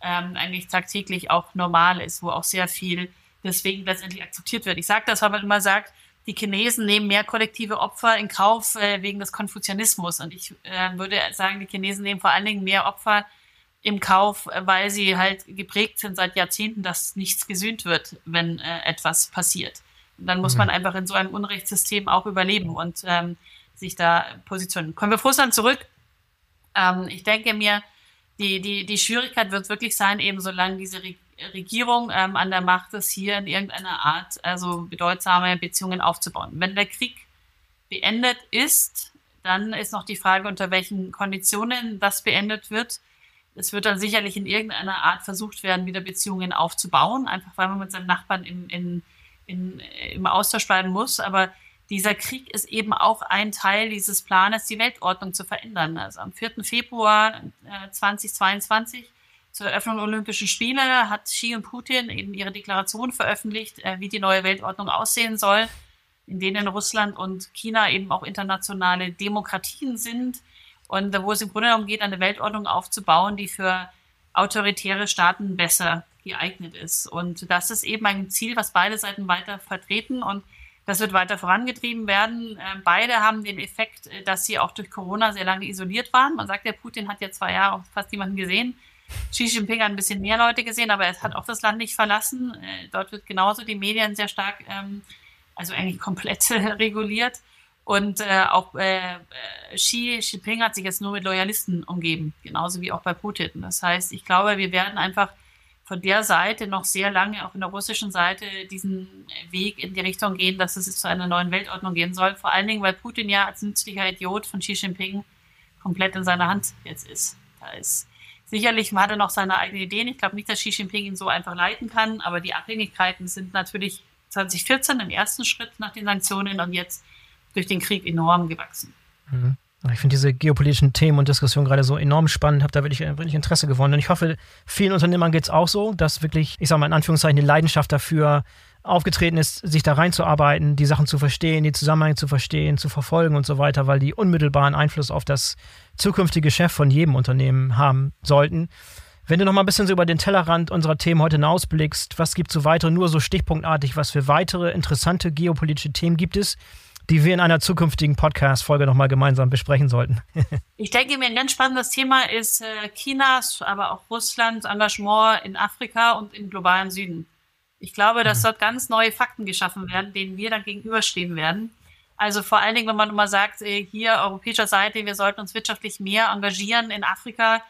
ähm, eigentlich tagtäglich auch normal ist, wo auch sehr viel deswegen letztendlich akzeptiert wird. Ich sage das, weil man immer sagt, die Chinesen nehmen mehr kollektive Opfer in Kauf äh, wegen des Konfuzianismus. Und ich äh, würde sagen, die Chinesen nehmen vor allen Dingen mehr Opfer im Kauf, weil sie halt geprägt sind seit Jahrzehnten, dass nichts gesühnt wird, wenn äh, etwas passiert. Dann muss mhm. man einfach in so einem Unrechtssystem auch überleben und ähm, sich da positionieren. Kommen wir auf Russland zurück. Ähm, ich denke mir, die, die, die Schwierigkeit wird wirklich sein, eben solange diese Re Regierung ähm, an der Macht ist, hier in irgendeiner Art also bedeutsame Beziehungen aufzubauen. Wenn der Krieg beendet ist, dann ist noch die Frage, unter welchen Konditionen das beendet wird es wird dann sicherlich in irgendeiner Art versucht werden, wieder Beziehungen aufzubauen, einfach weil man mit seinem Nachbarn in, in, in, im Austausch bleiben muss. Aber dieser Krieg ist eben auch ein Teil dieses Planes, die Weltordnung zu verändern. Also am 4. Februar äh, 2022 zur Eröffnung der Olympischen Spiele hat Xi und Putin eben ihre Deklaration veröffentlicht, äh, wie die neue Weltordnung aussehen soll, in denen Russland und China eben auch internationale Demokratien sind und wo es im Grunde darum geht, eine Weltordnung aufzubauen, die für autoritäre Staaten besser geeignet ist. Und das ist eben ein Ziel, was beide Seiten weiter vertreten und das wird weiter vorangetrieben werden. Ähm, beide haben den Effekt, äh, dass sie auch durch Corona sehr lange isoliert waren. Man sagt, der Putin hat ja zwei Jahre fast niemanden gesehen. Xi Jinping hat ein bisschen mehr Leute gesehen, aber er hat auch das Land nicht verlassen. Äh, dort wird genauso die Medien sehr stark, ähm, also eigentlich komplett reguliert. Und äh, auch Xi Jinping hat sich jetzt nur mit Loyalisten umgeben, genauso wie auch bei Putin. Das heißt, ich glaube, wir werden einfach von der Seite noch sehr lange, auch in der russischen Seite, diesen Weg in die Richtung gehen, dass es zu einer neuen Weltordnung gehen soll. Vor allen Dingen, weil Putin ja als nützlicher Idiot von Xi Jinping komplett in seiner Hand jetzt ist. Da ist sicherlich hat er noch seine eigenen Ideen. Ich glaube nicht, dass Xi Jinping ihn so einfach leiten kann, aber die Abhängigkeiten sind natürlich 2014 im ersten Schritt nach den Sanktionen und jetzt durch den Krieg enorm gewachsen. Mhm. Ich finde diese geopolitischen Themen und Diskussionen gerade so enorm spannend, habe da wirklich, wirklich Interesse gewonnen. Und ich hoffe, vielen Unternehmern geht es auch so, dass wirklich, ich sage mal in Anführungszeichen, die Leidenschaft dafür aufgetreten ist, sich da reinzuarbeiten, die Sachen zu verstehen, die Zusammenhänge zu verstehen, zu verfolgen und so weiter, weil die unmittelbaren Einfluss auf das zukünftige Geschäft von jedem Unternehmen haben sollten. Wenn du noch mal ein bisschen so über den Tellerrand unserer Themen heute hinausblickst, was gibt es so weitere, nur so stichpunktartig, was für weitere interessante geopolitische Themen gibt es, die wir in einer zukünftigen Podcast-Folge nochmal gemeinsam besprechen sollten. ich denke mir, ein ganz spannendes Thema ist äh, Chinas, aber auch Russlands Engagement in Afrika und im globalen Süden. Ich glaube, dass mhm. dort ganz neue Fakten geschaffen werden, denen wir dann gegenüberstehen werden. Also vor allen Dingen, wenn man immer sagt, äh, hier europäischer Seite, wir sollten uns wirtschaftlich mehr engagieren in Afrika,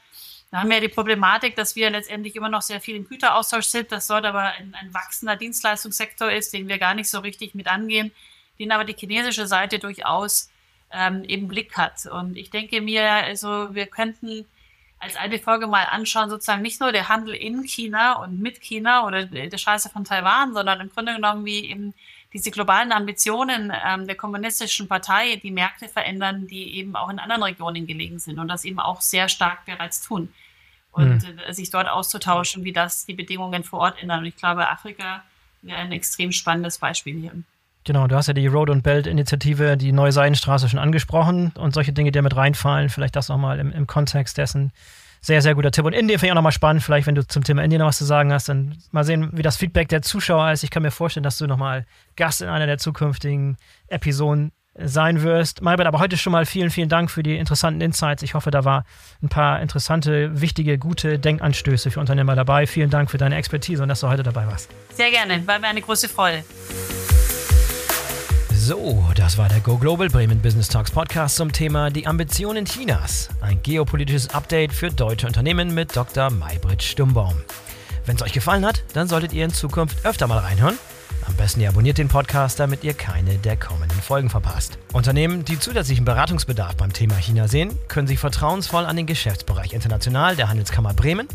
da haben wir ja die Problematik, dass wir letztendlich immer noch sehr viel im Güteraustausch sind, dass dort aber ein, ein wachsender Dienstleistungssektor ist, den wir gar nicht so richtig mit angehen den aber die chinesische Seite durchaus ähm, im Blick hat. Und ich denke mir, also wir könnten als eine Folge mal anschauen, sozusagen nicht nur der Handel in China und mit China oder der Scheiße von Taiwan, sondern im Grunde genommen wie eben diese globalen Ambitionen ähm, der kommunistischen Partei die Märkte verändern, die eben auch in anderen Regionen gelegen sind und das eben auch sehr stark bereits tun. Und mhm. äh, sich dort auszutauschen, wie das die Bedingungen vor Ort ändern. Und ich glaube, Afrika wäre ein extrem spannendes Beispiel hier. Genau, du hast ja die Road and Belt Initiative, die neue Seidenstraße schon angesprochen und solche Dinge, die damit reinfallen. Vielleicht das nochmal im, im Kontext dessen. Sehr, sehr guter Tipp. Und Indien finde ich auch nochmal spannend. Vielleicht, wenn du zum Thema Indien noch was zu sagen hast, dann mal sehen, wie das Feedback der Zuschauer ist. Ich kann mir vorstellen, dass du nochmal Gast in einer der zukünftigen Episoden sein wirst. Malbert, aber heute schon mal vielen, vielen Dank für die interessanten Insights. Ich hoffe, da war ein paar interessante, wichtige, gute Denkanstöße für Unternehmer dabei. Vielen Dank für deine Expertise und dass du heute dabei warst. Sehr gerne, war mir eine große Freude. So, das war der Go Global Bremen Business Talks Podcast zum Thema Die Ambitionen Chinas. Ein geopolitisches Update für deutsche Unternehmen mit Dr. Maybrit Stumbaum. Wenn es euch gefallen hat, dann solltet ihr in Zukunft öfter mal reinhören. Am besten ihr abonniert den Podcast, damit ihr keine der kommenden Folgen verpasst. Unternehmen, die zusätzlichen Beratungsbedarf beim Thema China sehen, können sich vertrauensvoll an den Geschäftsbereich International der Handelskammer Bremen,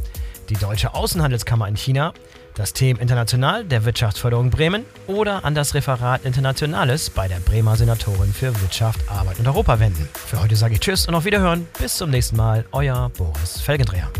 die Deutsche Außenhandelskammer in China das Team International der Wirtschaftsförderung Bremen oder an das Referat Internationales bei der Bremer Senatorin für Wirtschaft, Arbeit und Europa wenden. Für heute sage ich Tschüss und auf Wiederhören. Bis zum nächsten Mal. Euer Boris Felgendreher.